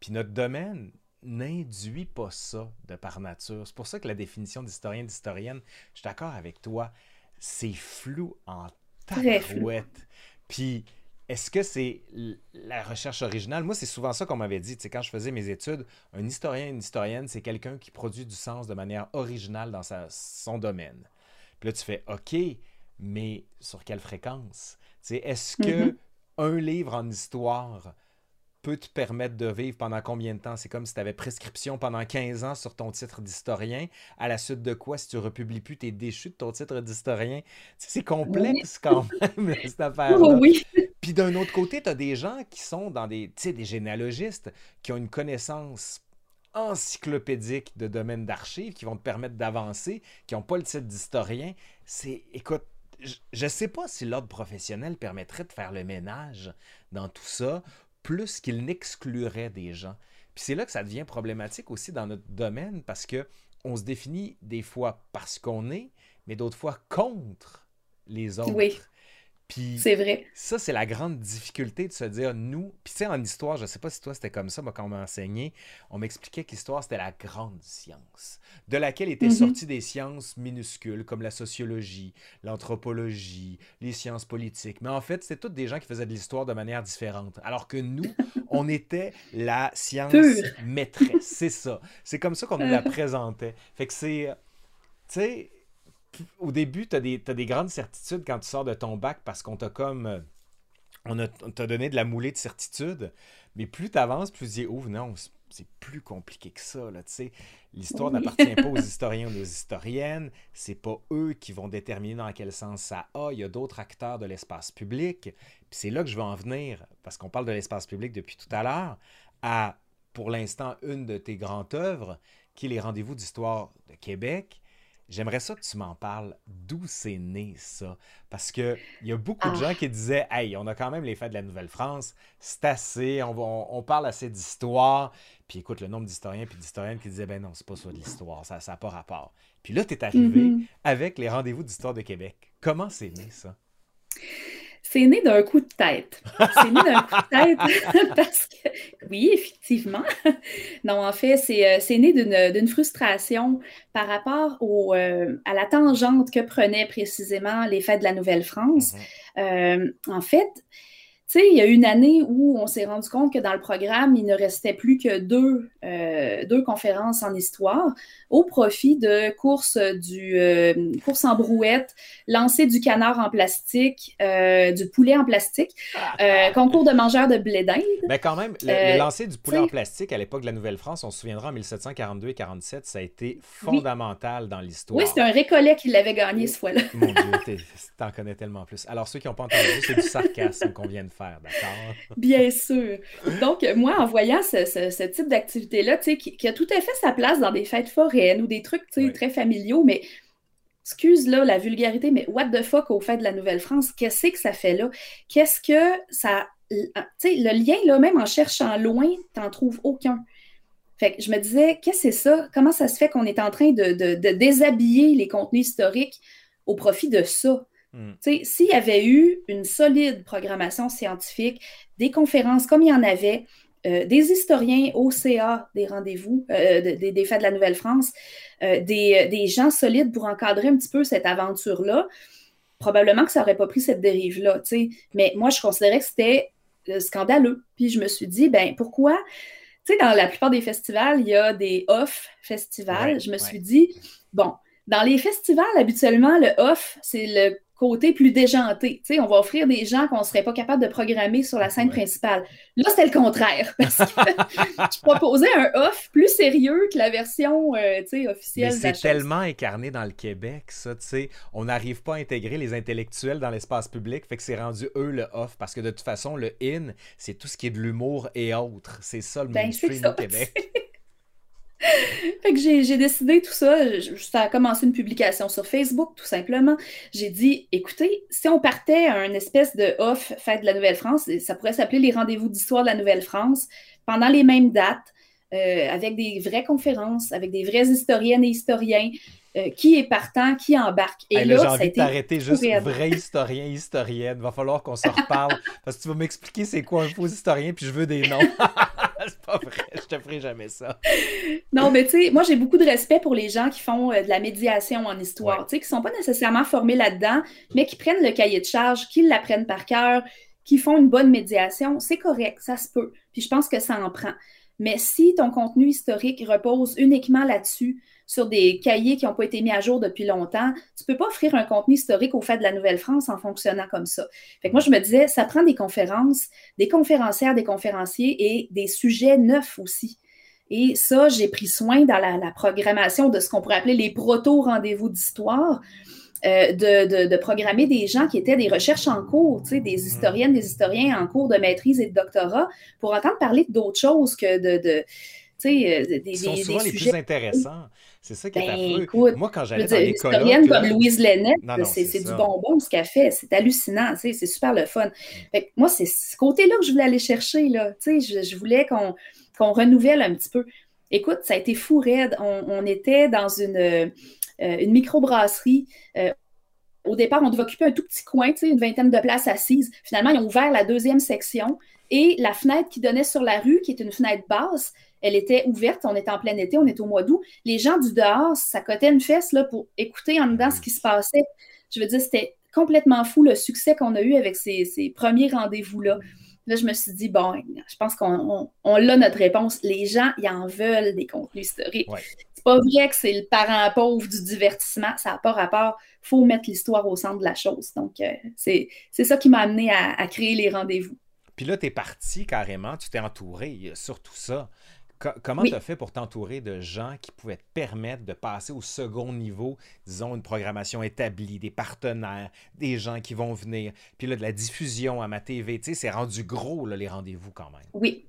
Puis notre domaine, n'induit pas ça de par nature. C'est pour ça que la définition d'historien, d'historienne, je suis d'accord avec toi, c'est flou en tabarouette. Puis, est-ce que c'est la recherche originale? Moi, c'est souvent ça qu'on m'avait dit. Tu quand je faisais mes études, un historien, une historienne, c'est quelqu'un qui produit du sens de manière originale dans sa, son domaine. Puis là, tu fais OK, mais sur quelle fréquence? Est-ce que mm-hmm. un livre en histoire peut te permettre de vivre pendant combien de temps? C'est comme si tu avais prescription pendant 15 ans sur ton titre d'historien, à la suite de quoi, si tu republies plus, tu es déchu de ton titre d'historien? C'est complexe quand même, [LAUGHS] cette affaire-là. Oui. Puis d'un autre côté, tu as des gens qui sont dans des, des généalogistes, qui ont une connaissance encyclopédique de domaines d'archives, qui vont te permettre d'avancer, qui n'ont pas le titre d'historien. C'est, écoute, je ne sais pas si l'ordre professionnel permettrait de faire le ménage dans tout ça plus qu'il n'exclurait des gens. Puis c'est là que ça devient problématique aussi dans notre domaine parce que on se définit des fois parce qu'on est, mais d'autres fois contre les autres. Oui c'est vrai. Ça, c'est la grande difficulté de se dire, nous, puis tu sais, en histoire, je sais pas si toi c'était comme ça, moi, quand on m'a enseigné, on m'expliquait que l'histoire, c'était la grande science, de laquelle étaient mm-hmm. sorties des sciences minuscules, comme la sociologie, l'anthropologie, les sciences politiques. Mais en fait, c'était toutes des gens qui faisaient de l'histoire de manière différente. Alors que nous, [LAUGHS] on était la science maîtresse. C'est ça. C'est comme ça qu'on nous la [LAUGHS] présentait. Fait que c'est. Tu sais au début, tu as, des grandes certitudes quand tu sors de ton bac parce qu'on t'a comme. Euh, on t'a donné de la moulée de certitude. Mais plus tu avances, plus tu dis, oh non, c'est plus compliqué que ça. L'histoire n'appartient pas aux [LAUGHS] historiens ou aux historiennes. C'est pas eux qui vont déterminer dans quel sens ça a. Il y a d'autres acteurs de l'espace public. Puis c'est là que je veux en venir, parce qu'on parle de l'espace public depuis tout à l'heure, à, pour l'instant, une de tes grandes œuvres, qui est les rendez-vous d'histoire de Québec J'aimerais ça que tu m'en parles. D'où c'est né ça? Parce qu'il y a beaucoup de ah. gens qui disaient Hey, on a quand même les fêtes de la Nouvelle-France, c'est assez, on, on, parle assez d'histoire. Puis écoute, le nombre d'historiens et d'historiennes qui disaient Ben non, c'est pas ça de l'histoire, ça n'a pas rapport. Puis là, tu es arrivé mm-hmm. avec les rendez-vous d'histoire de Québec. Comment c'est né ça? C'est né d'un coup de tête. C'est né d'un coup de tête [LAUGHS] parce que, oui, effectivement. Non, en fait, c'est euh, né d'une frustration par rapport au, euh, à la tangente que prenaient précisément les fêtes de la Nouvelle-France. Mm-hmm. Euh, en fait, tu sais, il y a une année où on s'est rendu compte que dans le programme, il ne restait plus que deux, euh, deux conférences en histoire au profit de courses du euh, course en brouette, lancer du canard en plastique, euh, du poulet en plastique, concours de mangeurs de blé d'Inde. Mais quand même, le, lancer du poulet en plastique à l'époque de la Nouvelle-France, on se souviendra en 1742 et 47, ça a été fondamental dans l'histoire. Oui, c'était un récollet qui l'avait gagné ce fois-là. Mon Dieu, t'en connais tellement plus. Alors, ceux qui n'ont pas entendu, c'est du sarcasme qu'on vient de faire d'accord? [LAUGHS] Bien sûr. Donc, moi, en voyant ce, type d'activité-là, qui, qui a tout à fait sa place dans des fêtes foraines ou des trucs très familiaux, mais excuse là la vulgarité, mais what the fuck au fait de la Nouvelle-France, qu'est-ce que ça fait là? Qu'est-ce que ça. Tu sais, le lien, là, même en cherchant loin, t'en trouves aucun. Fait que je me disais, qu'est-ce que c'est ça? Comment ça se fait qu'on est en train de, de, déshabiller les contenus historiques au profit de ça? Hmm. S'il y avait eu une solide programmation scientifique, des conférences comme il y en avait, euh, des historiens au CA des rendez-vous, euh, des, des, Fêtes de la Nouvelle-France, euh, des, des, gens solides pour encadrer un petit peu cette aventure-là, probablement que ça n'aurait pas pris cette dérive-là. Mais moi, je considérais que c'était scandaleux. Puis je me suis dit, ben pourquoi? Tu sais, dans la plupart des festivals, il y a des off-festivals. je me suis dit, bon, dans les festivals, habituellement, le off, c'est le côté plus déjanté. on va offrir des gens qu'on ne serait pas capable de programmer sur la scène principale. Là, c'était le contraire, [LAUGHS] parce que je proposais un off plus sérieux que la version euh, officielle. c'est tellement incarné dans le Québec, ça. On n'arrive pas à intégrer les intellectuels dans l'espace public, fait que c'est rendu eux le off, parce que de toute façon, le in, c'est tout ce qui est de l'humour et autres. C'est ça le ben, mainstream au [LAUGHS] Québec. [LAUGHS] fait que j'ai décidé tout ça. Ça a commencé une publication sur Facebook, tout simplement. J'ai dit, écoutez, si on partait à une espèce de off fête de la Nouvelle-France, ça pourrait s'appeler les rendez-vous d'histoire de la Nouvelle-France, pendant les mêmes dates, euh, avec des vraies conférences, avec des vraies historiennes et historiens, euh, qui est partant, qui embarque. Et là, j'ai envie de t'arrêter juste vrai historien, historienne. Va falloir qu'on se reparle [LAUGHS] parce que tu vas m'expliquer c'est quoi un faux historien, puis je veux des noms. [LAUGHS] [LAUGHS] c'est pas vrai, je te ferai jamais ça. Non, mais tu sais, moi j'ai beaucoup de respect pour les gens qui font euh, de la médiation en histoire, tu sais, qui sont pas nécessairement formés là-dedans, mais qui prennent le cahier de charge, qui l'apprennent par cœur, qui font une bonne médiation. C'est correct, ça se peut. Puis je pense que ça en prend. Mais si ton contenu historique repose uniquement là-dessus, sur des cahiers qui n'ont pas été mis à jour depuis longtemps, tu ne peux pas offrir un contenu historique au fait de la Nouvelle-France en fonctionnant comme ça. Fait que moi, je me disais, ça prend des conférences, des conférencières, des conférenciers et des sujets neufs aussi. Et ça, j'ai pris soin dans la, programmation de ce qu'on pourrait appeler les proto-rendez-vous d'histoire. Euh, de, programmer des gens qui étaient des recherches en cours, des mm. historiennes, des historiens en cours de maîtrise et de doctorat, pour entendre parler d'autres choses que de, de euh, des, Ils sont souvent les plus intéressants. C'est ça qui est ben, affreux. Moi, quand j'allais dans les colloques... Comme Louise Lennett, c'est du bonbon ce qu'elle fait. C'est hallucinant, c'est super le fun. Mm. moi, c'est ce côté-là que je voulais aller chercher. Là. Je, je voulais qu'on qu'on renouvelle un petit peu. Écoute, ça a été fou raide. On, était dans une, euh, une microbrasserie. Euh, au départ, on devait occuper un tout petit coin, une vingtaine de places assises. Finalement, ils ont ouvert la deuxième section et la fenêtre qui donnait sur la rue, qui est une fenêtre basse, elle était ouverte. On était en plein été, on était au mois d'août. Les gens du dehors s'accotaient une fesse là, pour écouter en dedans ce qui se passait. Je veux dire, c'était complètement fou le succès qu'on a eu avec ces, ces premiers rendez-vous-là. Là, je me suis dit, bon, je pense qu'on on, a notre réponse. Les gens, ils en veulent des contenus historiques. C'est pas vrai que c'est le parent pauvre du divertissement. Ça n'a pas rapport. Il faut mettre l'histoire au centre de la chose. Donc, euh, c'est ça qui m'a amené à, à créer les rendez-vous. Puis là, tu es parti carrément, tu t'es entouré, surtout ça comment tu as fait pour t'entourer de gens qui pouvaient te permettre de passer au second niveau, disons, une programmation établie, des partenaires, des gens qui vont venir, puis là, de la diffusion à ma TV, tu sais, c'est rendu gros, là, les rendez-vous quand même. Oui.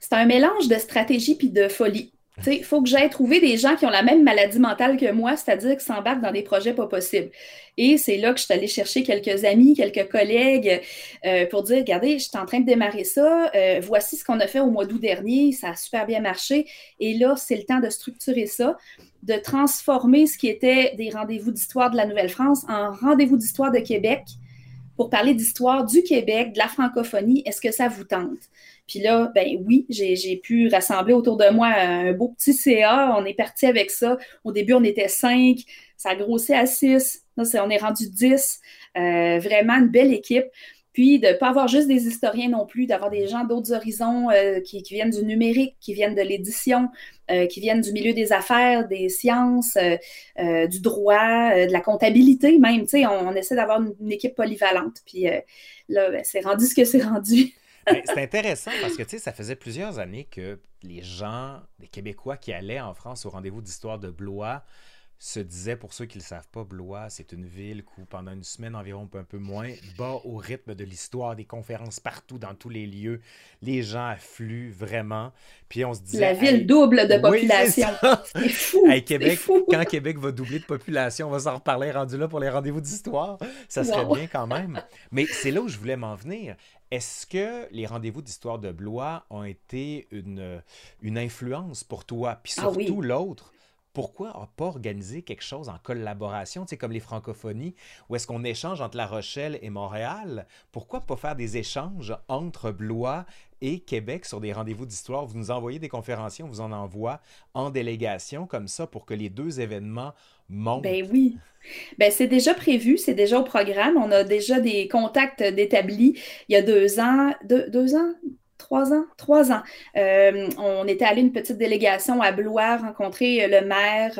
C'est un mélange de stratégie puis de folie. Il faut que j'aille trouver des gens qui ont la même maladie mentale que moi, c'est-à-dire qui s'embarquent dans des projets pas possibles. Et c'est là que je suis allée chercher quelques amis, quelques collègues euh, pour dire, regardez, je suis en train de démarrer ça, euh, voici ce qu'on a fait au mois d'août dernier, ça a super bien marché. Et là, c'est le temps de structurer ça, de transformer ce qui était des rendez-vous d'histoire de la Nouvelle-France en rendez-vous d'histoire de Québec pour parler d'histoire du Québec, de la francophonie. Est-ce que ça vous tente? Puis là, ben oui, j'ai pu rassembler autour de moi un beau petit CA. On est parti avec ça. Au début, on était cinq. Ça a grossi à six. On est rendu dix. Euh, vraiment une belle équipe. Puis de ne pas avoir juste des historiens non plus, d'avoir des gens d'autres horizons euh, qui, viennent du numérique, qui viennent de l'édition, euh, qui viennent du milieu des affaires, des sciences, du droit, de la comptabilité même. Sais, on, essaie d'avoir une, équipe polyvalente. Puis là, ben, c'est rendu ce que c'est rendu. [LAUGHS] Ben, c'est intéressant parce que tu sais, ça faisait plusieurs années que les gens, les Québécois qui allaient en France au rendez-vous d'histoire de Blois, se disaient, pour ceux qui ne le savent pas, Blois, c'est une ville où pendant une semaine environ, un peu moins, bat au rythme de l'histoire, des conférences partout, dans tous les lieux. Les gens affluent vraiment. Puis on se disait... La ville double de population. c'est fou. Québec, fou. Quand Québec va doubler de population, on va s'en reparler rendu là pour les rendez-vous d'histoire. Ça serait bien quand même. Mais c'est là où je voulais m'en venir. Est-ce que les rendez-vous d'histoire de Blois ont été une, une influence pour toi? Puis ah surtout l'autre, pourquoi pas organiser quelque chose en collaboration, tu sais, comme les francophonies, où est-ce qu'on échange entre La Rochelle et Montréal? Pourquoi pas faire des échanges entre Blois et Québec sur des rendez-vous d'histoire? Vous nous envoyez des conférenciers, on vous en envoie en délégation comme ça pour que les deux événements montent. Ben oui. Ben, c'est déjà prévu, c'est déjà au programme. On a déjà des contacts d'établis il y a deux ans, deux, ans, trois ans, trois ans. Euh, on était allé une petite délégation à Blois rencontrer le maire,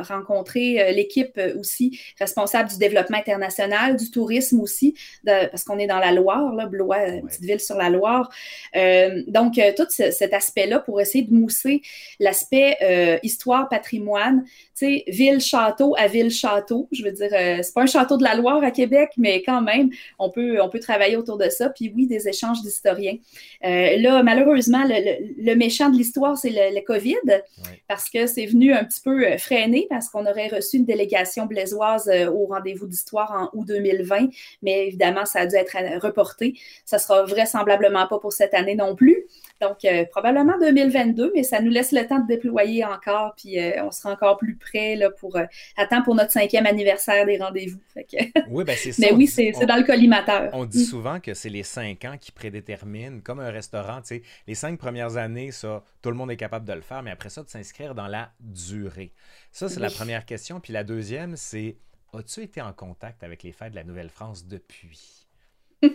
rencontrer euh, l'équipe aussi responsable du développement international, du tourisme aussi, parce qu'on est dans la Loire, là, Blois, une petite ville sur la Loire. Euh, donc, tout cet aspect-là pour essayer de mousser l'aspect histoire, patrimoine, sais, ville-château à ville-château. Je veux dire, euh, c'est pas un château de la Loire à Québec, mais quand même, on peut, on peut travailler autour de ça. Puis oui, des échanges d'historiens. Euh, là, malheureusement, le, méchant de l'histoire, c'est le, COVID, parce que c'est venu un petit peu euh, freiner, parce qu'on aurait reçu une délégation blaisoise au rendez-vous d'histoire en août 2020, mais évidemment, ça a dû être reporté. Ça sera vraisemblablement pas pour cette année non plus. Donc, euh, probablement 2022, mais ça nous laisse le temps de déployer encore, puis euh, on sera encore plus près là, pour euh, attendre pour notre cinquième anniversaire des rendez-vous. [LAUGHS] [LAUGHS] oui, ben c'est ça. Mais oui, c'est dans le collimateur. On dit souvent que c'est les cinq ans qui prédéterminent, comme un restaurant, tu sais, les cinq premières années, ça, tout le monde est capable de le faire, mais après ça, de s'inscrire dans la durée. Ça, c'est la première question. Puis la deuxième, c'est as-tu été en contact avec les fêtes de la Nouvelle-France depuis? [LAUGHS]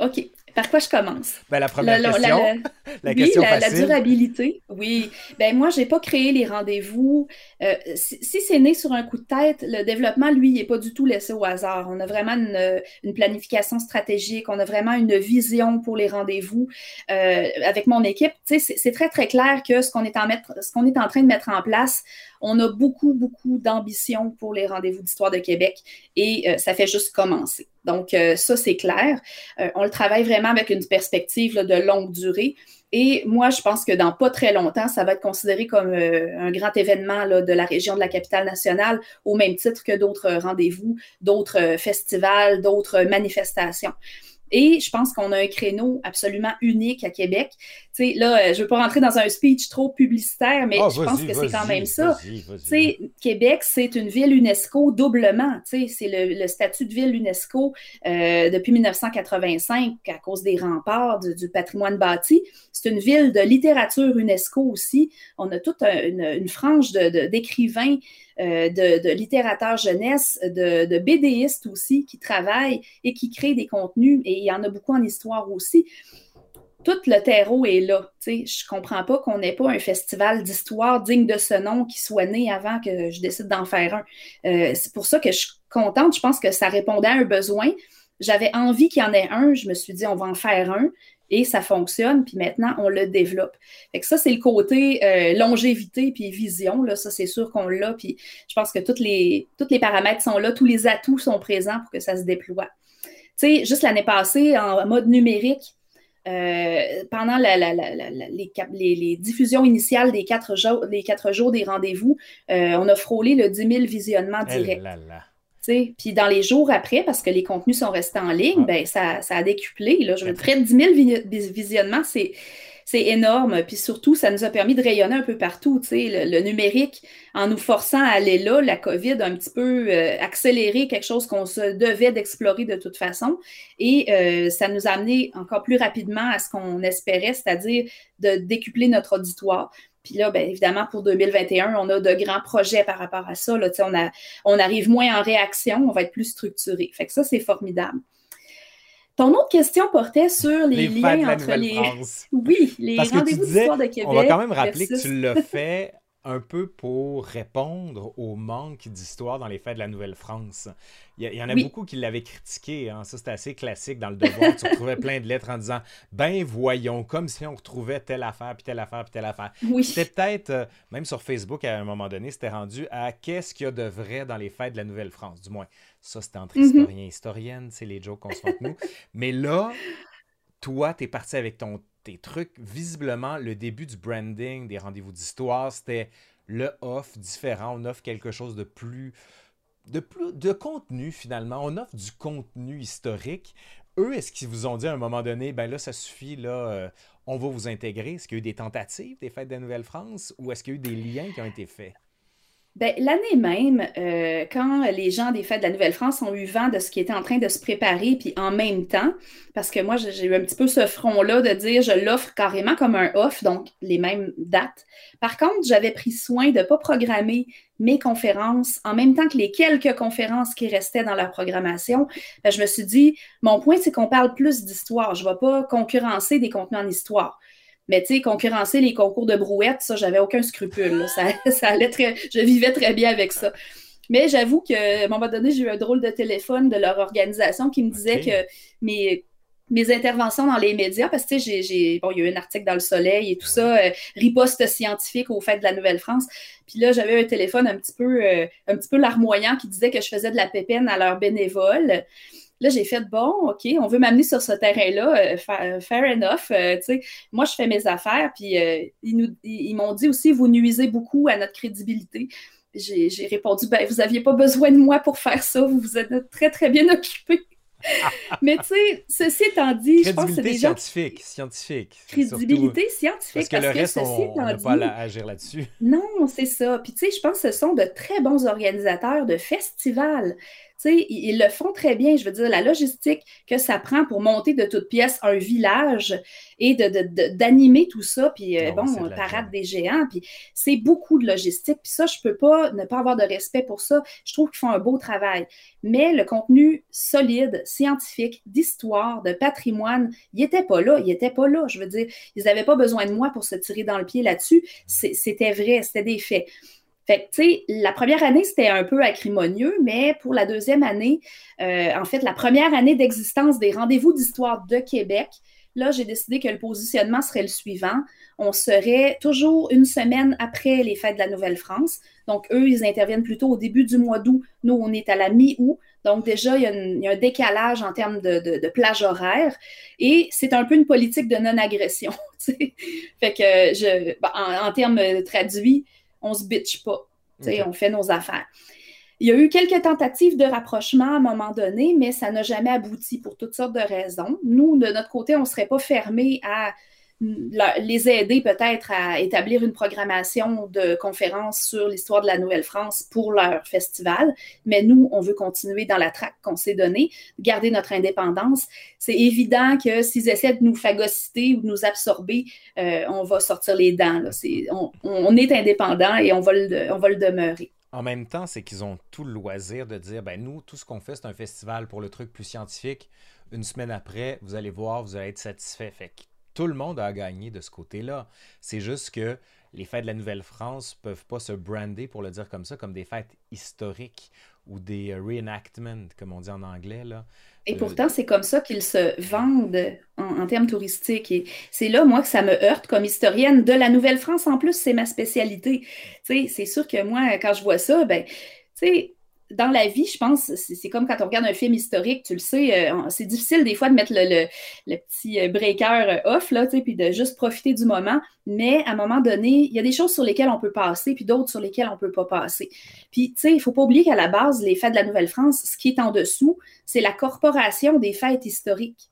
OK. Par quoi je commence? Ben, la première question. [LAUGHS] La, question oui, la, durabilité. Oui. Ben, moi, je n'ai pas créé les rendez-vous. Euh, si, c'est né sur un coup de tête, le développement, lui, n'est pas du tout laissé au hasard. On a vraiment une, planification stratégique. On a vraiment une vision pour les rendez-vous. Euh, avec mon équipe, c'est très, très clair que ce qu'on est, en ce qu'on est en train de mettre en place, on a beaucoup, beaucoup d'ambition pour les rendez-vous d'histoire de Québec et euh, ça fait juste commencer. Donc, euh, ça, c'est clair. Euh, on le travaille vraiment avec une perspective de longue durée. Et moi, je pense que dans pas très longtemps, ça va être considéré comme un grand événement de la région de la capitale nationale, au même titre que d'autres rendez-vous, d'autres festivals, d'autres manifestations. Et je pense qu'on a un créneau absolument unique à Québec. Tu sais, là, euh, je ne veux pas rentrer dans un speech trop publicitaire, mais ah, je pense que c'est quand même ça. Tu sais, Québec, c'est une ville UNESCO doublement. Tu sais, c'est le, statut de ville UNESCO euh, depuis 1985 à cause des remparts du, patrimoine bâti. C'est une ville de littérature UNESCO aussi. On a toute une, frange d'écrivains. De, de, littérateurs jeunesse, de, de, BDistes aussi qui travaillent et qui créent des contenus. Et il y en a beaucoup en histoire aussi. Tout le terreau est là. Je ne comprends pas qu'on n'ait pas un festival d'histoire digne de ce nom qui soit né avant que je décide d'en faire un. Euh, c'est pour ça que je suis contente. Je pense que ça répondait à un besoin. J'avais envie qu'il y en ait un. Je me suis dit, on va en faire un et ça fonctionne, puis maintenant, on le développe. Fait que ça, c'est le côté euh, longévité puis vision. Là, ça, c'est sûr qu'on l'a, puis je pense que toutes les, tous les paramètres sont là, tous les atouts sont présents pour que ça se déploie. Tu sais, juste l'année passée, en mode numérique, euh, pendant la, les, diffusions initiales des quatre jours, les quatre jours des rendez-vous, euh, on a frôlé le 10 000 visionnements eh Puis dans les jours après, parce que les contenus sont restés en ligne, ben, ça, a décuplé. Là. Je veux près de 10 000 visionnements, c'est, c'est énorme. Puis surtout, ça nous a permis de rayonner un peu partout. Le, le, numérique, en nous forçant à aller là, la COVID a un petit peu euh, accéléré quelque chose qu'on se devait d'explorer de toute façon. Et euh, ça nous a amené encore plus rapidement à ce qu'on espérait, c'est-à-dire de décupler notre auditoire. Puis là, bien évidemment, pour 2021, on a de grands projets par rapport à ça. Là, on, a, on arrive moins en réaction, on va être plus structuré. Fait que ça, c'est formidable. Ton autre question portait sur les, liens entre les. Oui, les rendez-vous d'histoire de Québec. On va quand même rappeler que tu l'as fait un peu pour répondre au manque d'histoire dans les fêtes de la Nouvelle-France. Il, y, en a beaucoup qui l'avaient critiqué. Hein. Ça, c'était assez classique dans le devoir. tu retrouvais plein de lettres en disant Ben voyons, comme si on retrouvait telle affaire, puis telle affaire, puis telle affaire. C'était peut-être, euh, même sur Facebook à un moment donné, c'était rendu à qu'est-ce qu'il y a de vrai dans les fêtes de la Nouvelle-France. Du moins, ça, c'était entre mm-hmm. historiens et historiennes. C'est les jokes qu'on se fait nous. Mais là, toi, tu es parti avec ton tes trucs. Visiblement, le début du branding des rendez-vous d'histoire, c'était le off différent. On offre quelque chose de plus, de plus, de contenu finalement. On offre du contenu historique. Eux, est-ce qu'ils vous ont dit à un moment donné, ben là, ça suffit, là, euh, on va vous intégrer? Est-ce qu'il y a eu des tentatives des fêtes de la Nouvelle-France ou est-ce qu'il y a eu des liens qui ont été faits? Ben, l'année même, euh, quand les gens des Fêtes de la Nouvelle-France ont eu vent de ce qui était en train de se préparer, puis en même temps, parce que moi, j'ai eu un petit peu ce front-là de dire je l'offre carrément comme un off, donc les mêmes dates. Par contre, j'avais pris soin de ne pas programmer mes conférences en même temps que les quelques conférences qui restaient dans leur programmation. Ben, je me suis dit, mon point, c'est qu'on parle plus d'histoire. Je ne vais pas concurrencer des contenus en histoire. Mais tu sais, concurrencer les concours de brouette, ça, j'avais aucun scrupule. Ça, [LAUGHS] ça allait très, je vivais très bien avec ça. Mais j'avoue qu'à un moment donné, j'ai eu un drôle de téléphone de leur organisation qui me disait que mes, mes interventions dans les médias, parce que j'ai, j'ai, bon, il y a eu un article dans Le Soleil et tout ça, euh, riposte scientifique au fait de la Nouvelle-France. Puis là, j'avais un téléphone un petit peu, euh, un petit peu larmoyant qui disait que je faisais de la pépine à leurs bénévoles. Là, j'ai fait bon, OK, on veut m'amener sur ce terrain-là, euh, euh, fair, enough. Euh, moi, je fais mes affaires, puis ils, m'ont dit aussi, vous nuisez beaucoup à notre crédibilité. J'ai répondu, ben, vous n'aviez pas besoin de moi pour faire ça, vous vous êtes très, très bien occupé. [LAUGHS] Mais tu sais, ceci étant dit, je pense que c'est des scientifique, scientifique. Crédibilité scientifique. Parce que le reste, on n'a pas à agir là-dessus. Non, c'est ça. Puis tu sais, je pense que ce sont de très bons organisateurs de festivals ils, le font très bien. Je veux dire, la logistique que ça prend pour monter de toutes pièces un village et d'animer de, tout ça, puis euh, ah bon, parade des géants, puis c'est beaucoup de logistique. Puis ça, je peux pas ne pas avoir de respect pour ça. Je trouve qu'ils font un beau travail. Mais le contenu solide, scientifique, d'histoire, de patrimoine, il était pas là. Il était pas là. Je veux dire, ils n'avaient pas besoin de moi pour se tirer dans le pied là-dessus. C'était vrai, c'était des faits. Fait tu sais, la première année, c'était un peu acrimonieux, mais pour la deuxième année, euh, en fait, la première année d'existence des rendez-vous d'histoire de Québec, là, j'ai décidé que le positionnement serait le suivant. On serait toujours une semaine après les fêtes de la Nouvelle-France. Donc, eux, ils interviennent plutôt au début du mois d'août. Nous, on est à la mi-août. Donc, déjà, il y, a un décalage en termes de, plage horaire. Et c'est un peu une politique de non-agression. [LAUGHS] fait que, je, en termes traduits, on se bitch pas. On fait nos affaires. Il y a eu quelques tentatives de rapprochement à un moment donné, mais ça n'a jamais abouti pour toutes sortes de raisons. Nous, de notre côté, on ne serait pas fermé à les aider peut-être à établir une programmation de conférences sur l'histoire de la Nouvelle-France pour leur festival. Mais nous, on veut continuer dans la traque qu'on s'est donnée, garder notre indépendance. C'est évident que s'ils essaient de nous phagocyter ou de nous absorber, euh, on va sortir les dents. on, est indépendant et on va le, demeurer. En même temps, c'est qu'ils ont tout le loisir de dire, ben nous, tout ce qu'on fait, c'est un festival pour le truc plus scientifique. Une semaine après, vous allez voir, vous allez être satisfait. Fait tout le monde a gagné de ce côté-là. C'est juste que les fêtes de la Nouvelle-France peuvent pas se brander, pour le dire comme ça, comme des fêtes historiques ou des euh, reenactments, comme on dit en anglais. Là. Et euh, pourtant, c'est comme ça qu'ils se vendent en, termes touristiques. Et c'est là, moi, que ça me heurte comme historienne de la Nouvelle-France. En plus, c'est ma spécialité. c'est sûr que moi, quand je vois ça, ben, tu sais, dans la vie, je pense, c'est comme quand on regarde un film historique, tu le sais, euh, c'est difficile des fois de mettre le, petit euh, breaker euh, off, là, puis de juste profiter du moment. Mais à un moment donné, il y a des choses sur lesquelles on peut passer, puis d'autres sur lesquelles on ne peut pas passer. Puis, tu sais, il ne faut pas oublier qu'à la base, les fêtes de la Nouvelle-France, ce qui est en dessous, c'est la corporation des fêtes historiques.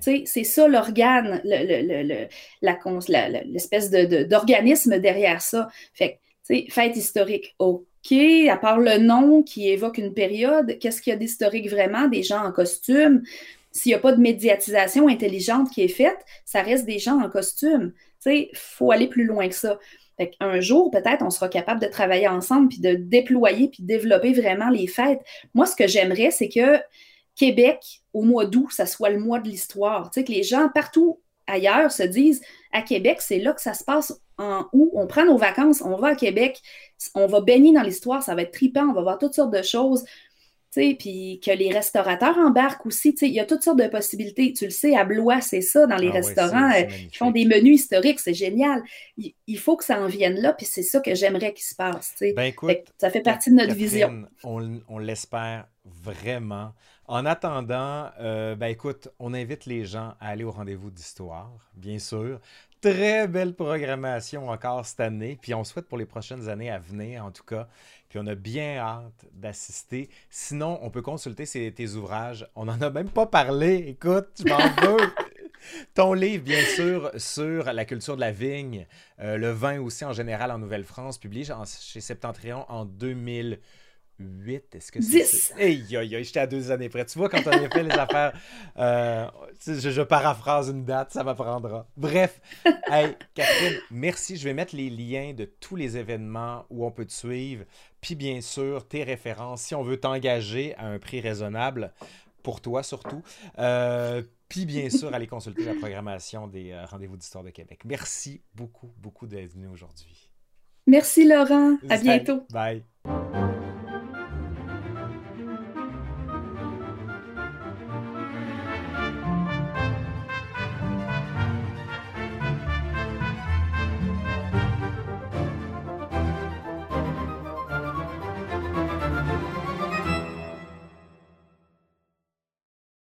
sais, C'est ça l'organe, l'espèce d'organisme derrière ça. Fait que, fête historique, oh OK, à part le nom qui évoque une période, qu'est-ce qu'il y a d'historique vraiment? Des gens en costume? S'il n'y a pas de médiatisation intelligente qui est faite, ça reste des gens en costume. Tu sais, il faut aller plus loin que ça. un jour, peut-être, on sera capable de travailler ensemble, puis de déployer, puis de développer vraiment les fêtes. Moi, ce que j'aimerais, c'est que Québec, au mois d'août, ça soit le mois de l'histoire. Tu sais, que les gens partout ailleurs se disent à Québec, c'est là que ça se passe en août. On prend nos vacances, on va à Québec, on va baigner dans l'histoire, ça va être tripant, on va voir toutes sortes de choses. Puis que les restaurateurs embarquent aussi. Il y a toutes sortes de possibilités. Tu le sais, à Blois, c'est ça, dans les ah restaurants. Euh, ils font des menus historiques, c'est génial. Il, faut que ça en vienne là, puis c'est ça que j'aimerais qu'il se passe. Ben, ça fait partie de notre vision. On, on l'espère vraiment. En attendant, euh, ben écoute, on invite les gens à aller au rendez-vous d'histoire, bien sûr. Très belle programmation encore cette année, puis on souhaite pour les prochaines années à venir, en tout cas. Puis on a bien hâte d'assister. Sinon, on peut consulter tes ouvrages. On n'en a même pas parlé. Écoute, je m'en veux. [LAUGHS] Ton livre, bien sûr, sur la culture de la vigne, euh, le vin aussi en général en Nouvelle-France, publié chez Septentrion en 2000. 8, est-ce que c'est 10. Hey, aïe, aïe, j'étais à deux années près. Tu vois, quand on a fait les [LAUGHS] affaires, euh, je, paraphrase une date, ça m'apprendra. Bref, hey, Catherine, merci. Je vais mettre les liens de tous les événements où on peut te suivre. Puis, bien sûr, tes références, si on veut t'engager à un prix raisonnable, pour toi surtout. Euh, puis, bien [LAUGHS] sûr, aller consulter la programmation des euh, Rendez-vous d'Histoire de Québec. Merci beaucoup, beaucoup d'être venu aujourd'hui. Merci, Laurent. À bientôt. Bye.